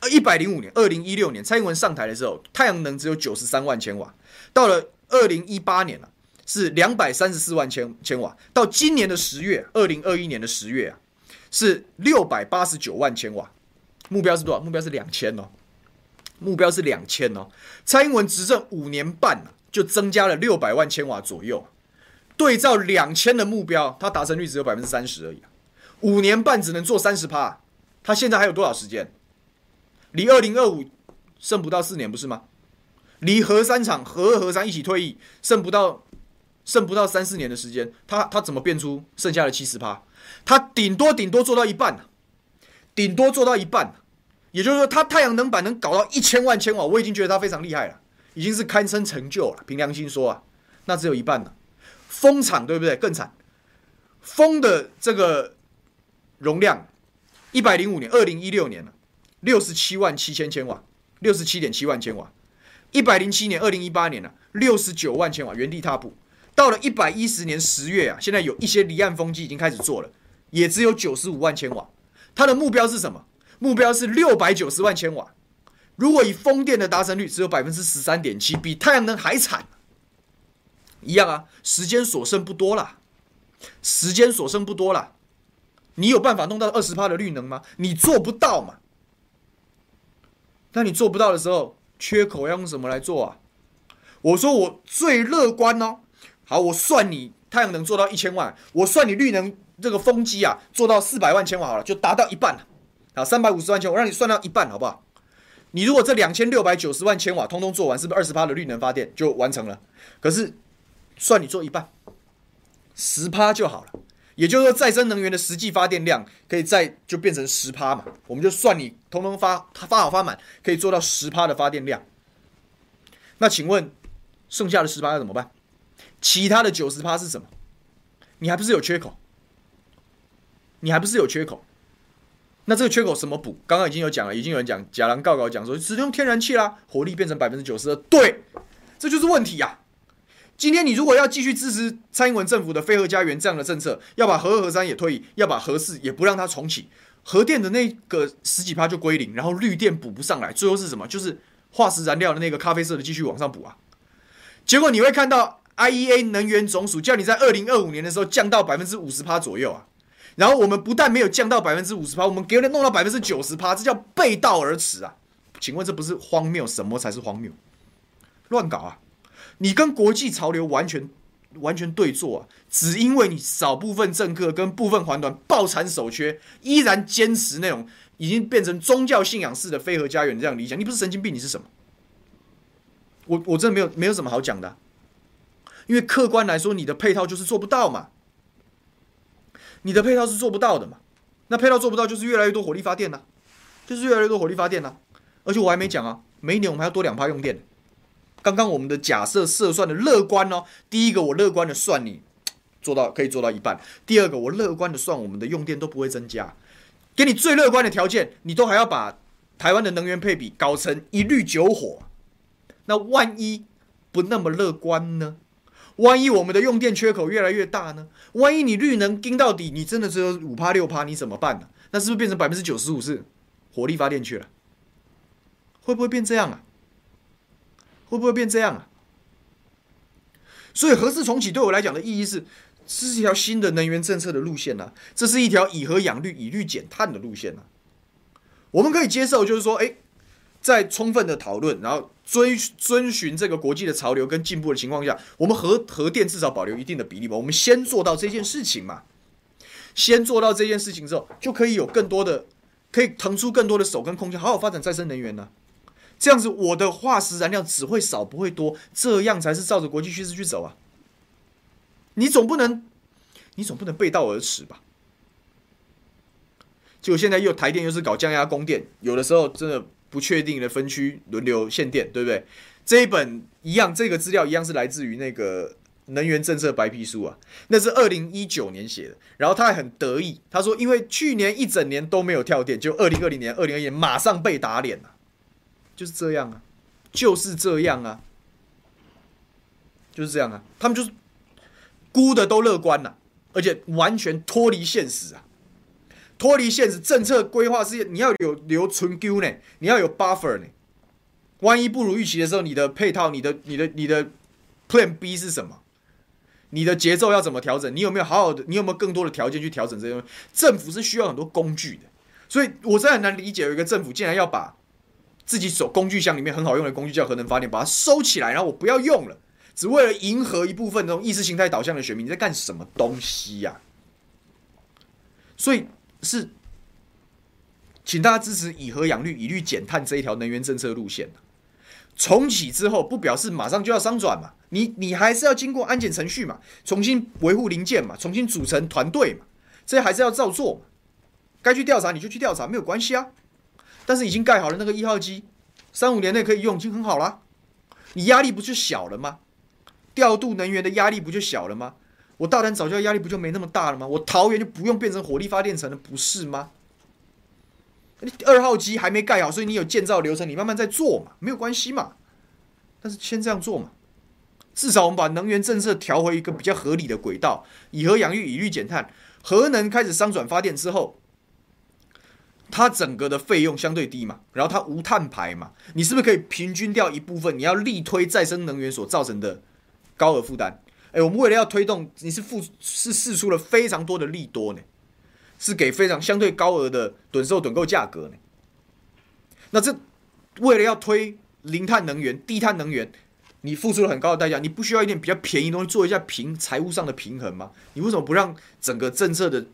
啊。一百零五年，二零一六年，蔡英文上台的时候，太阳能只有九十三万千瓦。到了二零一八年了，是两百三十四万千千瓦。到今年的十月，二零二一年的十月啊，是六百八十九万千瓦。目标是多少？目标是两千哦。目标是两千哦。蔡英文执政五年半就增加了六百万千瓦左右。对照两千的目标，它达成率只有百分之三十而已。五年半只能做三十趴，他现在还有多少时间？离二零二五剩不到四年，不是吗？离核三厂核二核三一起退役，剩不到剩不到三四年的时间，他他怎么变出剩下的七十趴？他顶多顶多做到一半，顶多做到一半，也就是说，他太阳能板能搞到一千万千瓦，我已经觉得他非常厉害了，已经是堪称成就了。凭良心说啊，那只有一半了。风场对不对？更惨，风的这个容量，一百零五年，二零一六年了。六十七万七千千瓦，六十七点七万千瓦，一百零七年，二零一八年了，六十九万千瓦，原地踏步。到了一百一十年十月啊，现在有一些离岸风机已经开始做了，也只有九十五万千瓦。它的目标是什么？目标是六百九十万千瓦。如果以风电的达成率只有百分之十三点七，比太阳能还惨。一样啊，时间所剩不多了，时间所剩不多了。你有办法弄到二十帕的绿能吗？你做不到嘛。那你做不到的时候，缺口要用什么来做啊？我说我最乐观哦。好，我算你太阳能做到一千万，我算你绿能这个风机啊做到四百万千瓦好了，就达到一半了。好，三百五十万千瓦，我让你算到一半好不好？你如果这两千六百九十万千瓦通通做完，是不是二十趴的绿能发电就完成了？可是算你做一半，十趴就好了。也就是说，再生能源的实际发电量可以再就变成十趴嘛？我们就算你通通发发好发满，可以做到十趴的发电量。那请问，剩下的十趴要怎么办？其他的九十趴是什么？你还不是有缺口？你还不是有缺口？那这个缺口什么补？刚刚已经有讲了，已经有人讲，假狼告告讲说，只用天然气啦，火力变成百分之九十二。对，这就是问题呀、啊。今天你如果要继续支持蔡英文政府的非核家园这样的政策，要把核二核三也退役，要把核四也不让它重启，核电的那个十几趴就归零，然后绿电补不上来，最后是什么？就是化石燃料的那个咖啡色的继续往上补啊。结果你会看到 IEA 能源总署叫你在二零二五年的时候降到百分之五十趴左右啊，然后我们不但没有降到百分之五十趴，我们给你弄到百分之九十趴，这叫背道而驰啊！请问这不是荒谬？什么才是荒谬？乱搞啊！你跟国际潮流完全完全对坐啊！只因为你少部分政客跟部分环团抱残守缺，依然坚持那种已经变成宗教信仰式的非核家园这样理想，你不是神经病，你是什么？我我真的没有没有什么好讲的，因为客观来说，你的配套就是做不到嘛，你的配套是做不到的嘛。那配套做不到，就是越来越多火力发电呐，就是越来越多火力发电呐。而且我还没讲啊，每一年我们还要多两趴用电。刚刚我们的假设设算的乐观哦，第一个我乐观的算你做到可以做到一半，第二个我乐观的算我们的用电都不会增加，给你最乐观的条件，你都还要把台湾的能源配比搞成一律九火，那万一不那么乐观呢？万一我们的用电缺口越来越大呢？万一你绿能盯到底，你真的只有五趴六趴，你怎么办呢？那是不是变成百分之九十五是火力发电去了？会不会变这样啊？会不会变这样啊？所以核四重启对我来讲的意义是，是一条新的能源政策的路线啊，这是一条以核养绿、以绿减碳的路线啊。我们可以接受，就是说，哎，在充分的讨论，然后遵遵循这个国际的潮流跟进步的情况下，我们核核电至少保留一定的比例吧。我们先做到这件事情嘛，先做到这件事情之后，就可以有更多的，可以腾出更多的手跟空间，好好发展再生能源呢、这样子，我的化石燃料只会少不会多，这样才是照着国际趋势去走啊。你总不能，你总不能背道而驰吧？结果现在又台电又是搞降压供电，有的时候真的不确定的分区轮流限电，对不对？这一本一样，这个资料一样是来自于那个能源政策白皮书啊，那是二零一九年写的。然后他还很得意，他说因为去年一整年都没有跳电，就二零二零年、二零二一年马上被打脸了，就是这样啊，就是这样啊，就是这样啊，他们就是估的都乐观了，而且完全脱离现实啊。脱离现实，政策规划是你要有留存 Q 呢，你要有 buffer 呢。万一不如预期的时候，你的配套、你的、你的、你的 Plan B 是什么？你的节奏要怎么调整？你有没有好好的？你有没有更多的条件去调整这些东西？政府是需要很多工具的，所以我真很难理解，有一个政府竟然要把自己手工具箱里面很好用的工具叫核能发电，把它收起来，然后我不要用了，只为了迎合一部分那种意识形态导向的选民，你在干什么东西呀、所以。是，请大家支持以核养绿、以绿减碳这一条能源政策路线。重启之后，不表示马上就要商转嘛，你你还是要经过安检程序嘛，重新维护零件嘛，重新组成团队嘛，这还是要照做嘛。该去调查你就去调查，没有关系啊。但是已经盖好了那个一号机，三五年内可以用，已经很好了。你压力不就小了吗？调度能源的压力不就小了吗？我大潭藻礁压力不就没那么大了吗？我桃园就不用变成火力发电城了，不是吗？你二号机还没盖好，所以你有建造流程，你慢慢在做嘛，没有关系嘛。但是先这样做嘛，至少我们把能源政策调回一个比较合理的轨道，以核养绿，以绿减碳。核能开始商转发电之后，它整个的费用相对低嘛，然后它无碳排嘛，你是不是可以平均掉一部分？你要力推再生能源所造成的高额负担？哎，我们为了要推动，你是付是试出了非常多的利多呢，是给非常相对高额的趸售趸购价格呢。那这为了要推零碳能源、低碳能源，你付出了很高的代价，你不需要一点比较便宜的东西做一下平财务上的平衡吗？你为什么不让整个政策的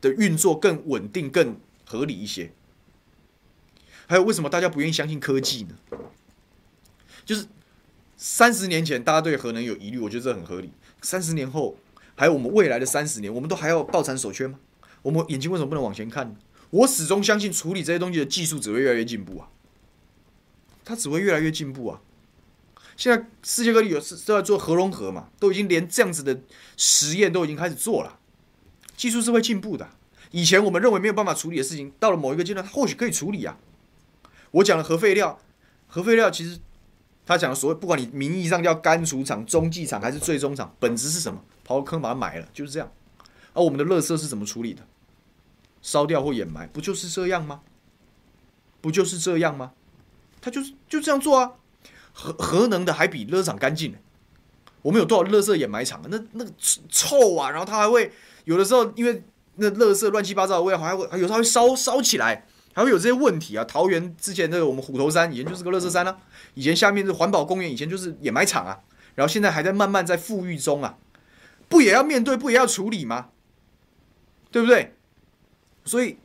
的运作更稳定、更合理一些？还有为什么大家不愿意相信科技呢？就是。三十年前，大家对核能有疑虑，我觉得这很合理。三十年后，还有我们未来的三十年，我们都还要抱残守缺吗？我们眼睛为什么不能往前看？我始终相信，处理这些东西的技术只会越来越进步啊，它只会越来越进步啊。现在世界各地有是都在做核融合嘛，都已经连这样子的实验都已经开始做了，技术是会进步的。以前我们认为没有办法处理的事情，到了某一个阶段，或许可以处理啊。我讲的核废料，核废料其实。他讲的所谓，不管你名义上叫干储厂、中继厂还是最终厂，本质是什么？刨坑把它埋了，就是这样。而我们的垃圾是怎么处理的？烧掉或掩埋，不就是这样吗？不就是这样吗？他就是就这样做啊。核核能的还比垃圾场干净呢。我们有多少垃圾掩埋场？那那个臭啊！然后它还会有的时候，因为那垃圾乱七八糟的味道，还会有时候会烧烧起来。还会有这些问题啊！桃园之前那个我们虎头山以前就是个乐色山啊，以前下面是环保公园，以前就是掩埋场啊，然后现在还在慢慢在复育中啊，不也要面对，不也要处理吗？对不对？所以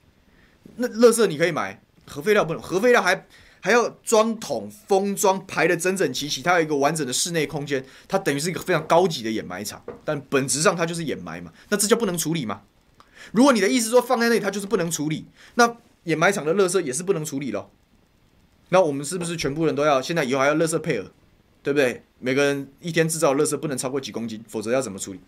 那乐色你可以买，核废料不能，核废料还还要装桶封装排得整整齐齐，它有一个完整的室内空间，它等于是一个非常高级的掩埋场，但本质上它就是掩埋嘛，那这叫不能处理吗？如果你的意思说放在那里它就是不能处理，那。掩埋场的垃圾也是不能处理了。那我们是不是全部人都要现在以后还要垃圾配额，对不对？每个人一天制造垃圾不能超过几公斤，否则要怎么处理？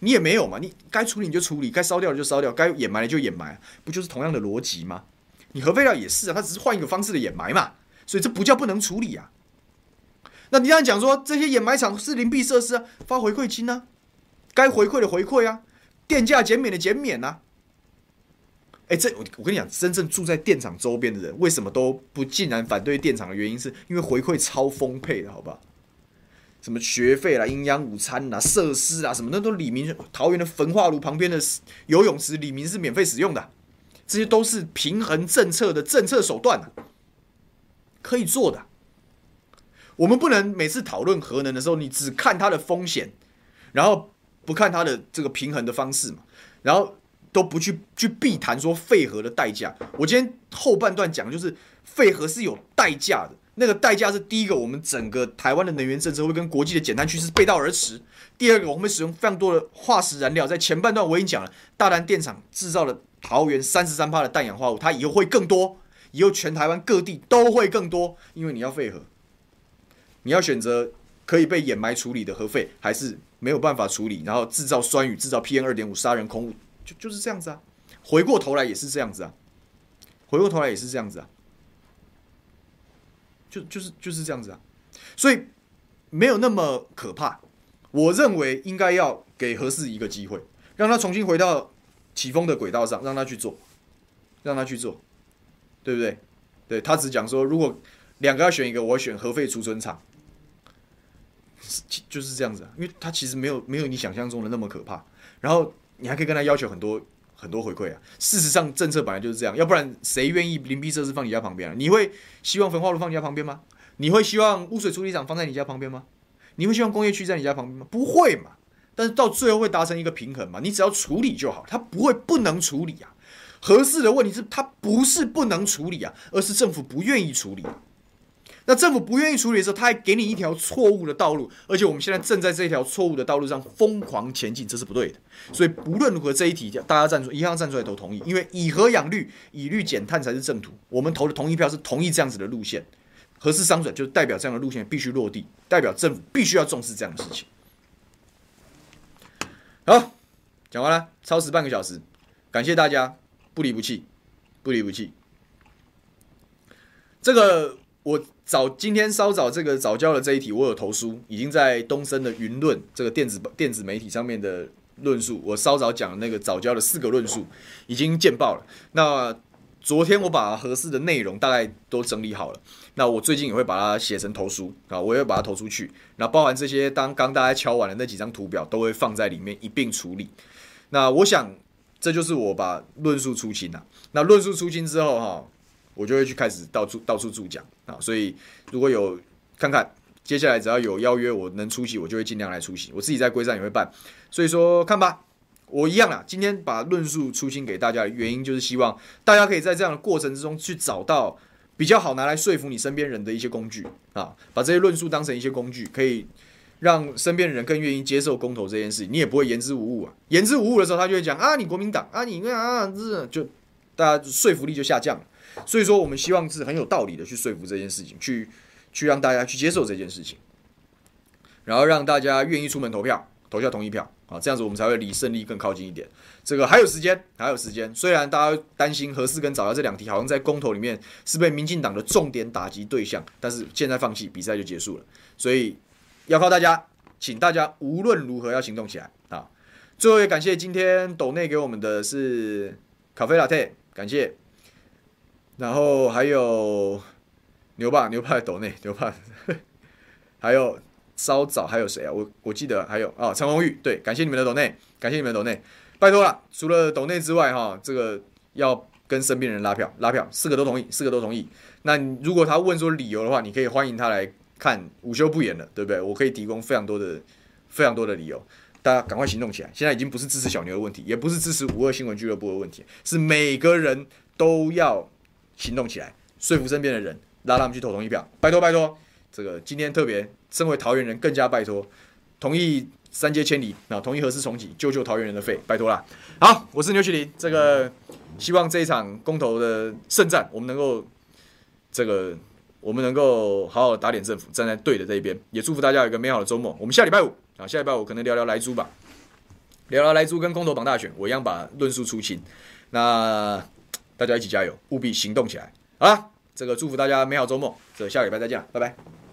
你也没有嘛，你该处理你就处理，该烧掉的就烧掉，该掩埋的就掩埋，不就是同样的逻辑吗？你核废料也是啊，它只是换一个方式的掩埋嘛，所以这不叫不能处理啊。那你这样讲说这些掩埋场是邻避设施啊，发回馈金啊，该回馈的回馈啊，电价减免的减免啊。哎，这我我跟你讲，真正住在电厂周边的人，为什么都不竟然反对电厂的原因，是因为回馈超丰沛的，好不好？什么学费啦、营养午餐啦、设施啊，什么那都李明桃园的焚化炉旁边的游泳池，李明是免费使用的，这些都是平衡政策的政策手段，可以做的。我们不能每次讨论核能的时候，你只看它的风险，然后不看它的这个平衡的方式嘛，然后。都不去去避谈说废核的代价。我今天后半段讲的就是废核是有代价的，那个代价是第一个，我们整个台湾的能源政策会跟国际的减碳趋势背道而驰；第二个，我们使用非常多的化石燃料。在前半段我已经讲了，大潭电厂制造的桃园三十三趴的氮氧化物，它以后会更多，以后全台湾各地都会更多，因为你要废核，你要选择可以被掩埋处理的核废，还是没有办法处理，然后制造酸雨、制造 PM 二点五杀人空污。就就是这样子啊，回过头来也是这样子啊，回过头来也是这样子啊，就就是就是这样子啊，所以没有那么可怕。我认为应该要给核四一个机会，让他重新回到起风的轨道上，让他去做，让他去做，对不对？对，他只讲说，如果两个要选一个，我选核废储存厂，就是这样子啊，因为他其实没有没有你想象中的那么可怕，然后。你还可以跟他要求很多很多回馈啊！事实上，政策本来就是这样，要不然谁愿意邻避设施放你家旁边啊？你会希望焚化炉放你家旁边吗？你会希望污水处理厂放在你家旁边吗？你会希望工业区在你家旁边吗？不会嘛！但是到最后会达成一个平衡嘛？你只要处理就好，它不会不能处理啊！合适的问题是它不是不能处理啊，而是政府不愿意处理。那政府不愿意处理的时候，他还给你一条错误的道路，而且我们现在正在这条错误的道路上疯狂前进，这是不对的。所以不论如何，这一题大家站出一样站出来都同意，因为以核养绿、以绿减碳才是正途。我们投的同意票是同意这样子的路线，核四商转就代表这样的路线必须落地，代表政府必须要重视这样的事情。好，讲完了，超时半个小时，感谢大家不离不弃，不离不弃。这个。我早今天稍早这个早教的这一题，我有投书，已经在东森的云论这个电子电子媒体上面的论述，我稍早讲的那个早教的四个论述已经见报了。那昨天我把合适的内容大概都整理好了，那我最近也会把它写成投书啊，我也会把它投出去。那包含这些当刚大家敲完的那几张图表，都会放在里面一并处理。那我想这就是我把论述出清了。那论述出清之后哈。我就会去开始到处到处助讲啊，所以如果有看看接下来只要有邀约我能出席，我就会尽量来出席。我自己在龟山也会办，所以说看吧，我一样啦。今天把论述出清给大家的原因，就是希望大家可以在这样的过程之中去找到比较好拿来说服你身边人的一些工具啊，把这些论述当成一些工具，可以让身边的人更愿意接受公投这件事。你也不会言之无物啊，言之无物的时候，他就会讲啊，你国民党啊，你啊，这就大家说服力就下降了。所以说，我们希望是很有道理的去说服这件事情，去去让大家去接受这件事情，然后让大家愿意出门投票，投下同意票啊，这样子我们才会离胜利更靠近一点。这个还有时间，还有时间。虽然大家担心核四跟早教这两题好像在公投里面是被民进党的重点打击对象，但是现在放弃，比赛就结束了。所以要靠大家，请大家无论如何要行动起来啊！最后也感谢今天斗内给我们的是咖啡 Latte，感谢。然后还有牛爸，牛爸的斗内，牛爸，还有稍早还有谁啊？我我记得还有啊，陈宏玉，对，感谢你们的斗内，感谢你们的斗内，拜托了。除了斗内之外，哈，这个要跟身边人拉票，拉票，四个都同意，四个都同意。那如果他问说理由的话，你可以欢迎他来看午休不演了，对不对？我可以提供非常多的非常多的理由，大家赶快行动起来。现在已经不是支持小牛的问题，也不是支持五二新闻俱乐部的问题，是每个人都要。行动起来，说服身边的人，拉他们去投同意票，拜托拜托。这个今天特别，身为桃园人更加拜托，同意三接千里，那同意核四重启，救救桃园人的肺，拜托啦。好，我是牛煦庭，这个希望这一场公投的胜战，我们能够这个我们能够好好打脸政府，站在对的这一边，也祝福大家有一个美好的周末。我们下礼拜五啊，下礼拜五可能聊聊莱猪吧，聊聊莱猪跟公投榜大选，我一样把论述出清。那。大家一起加油，务必行动起来！好啦，这个祝福大家美好周末，这下礼拜再见，拜拜。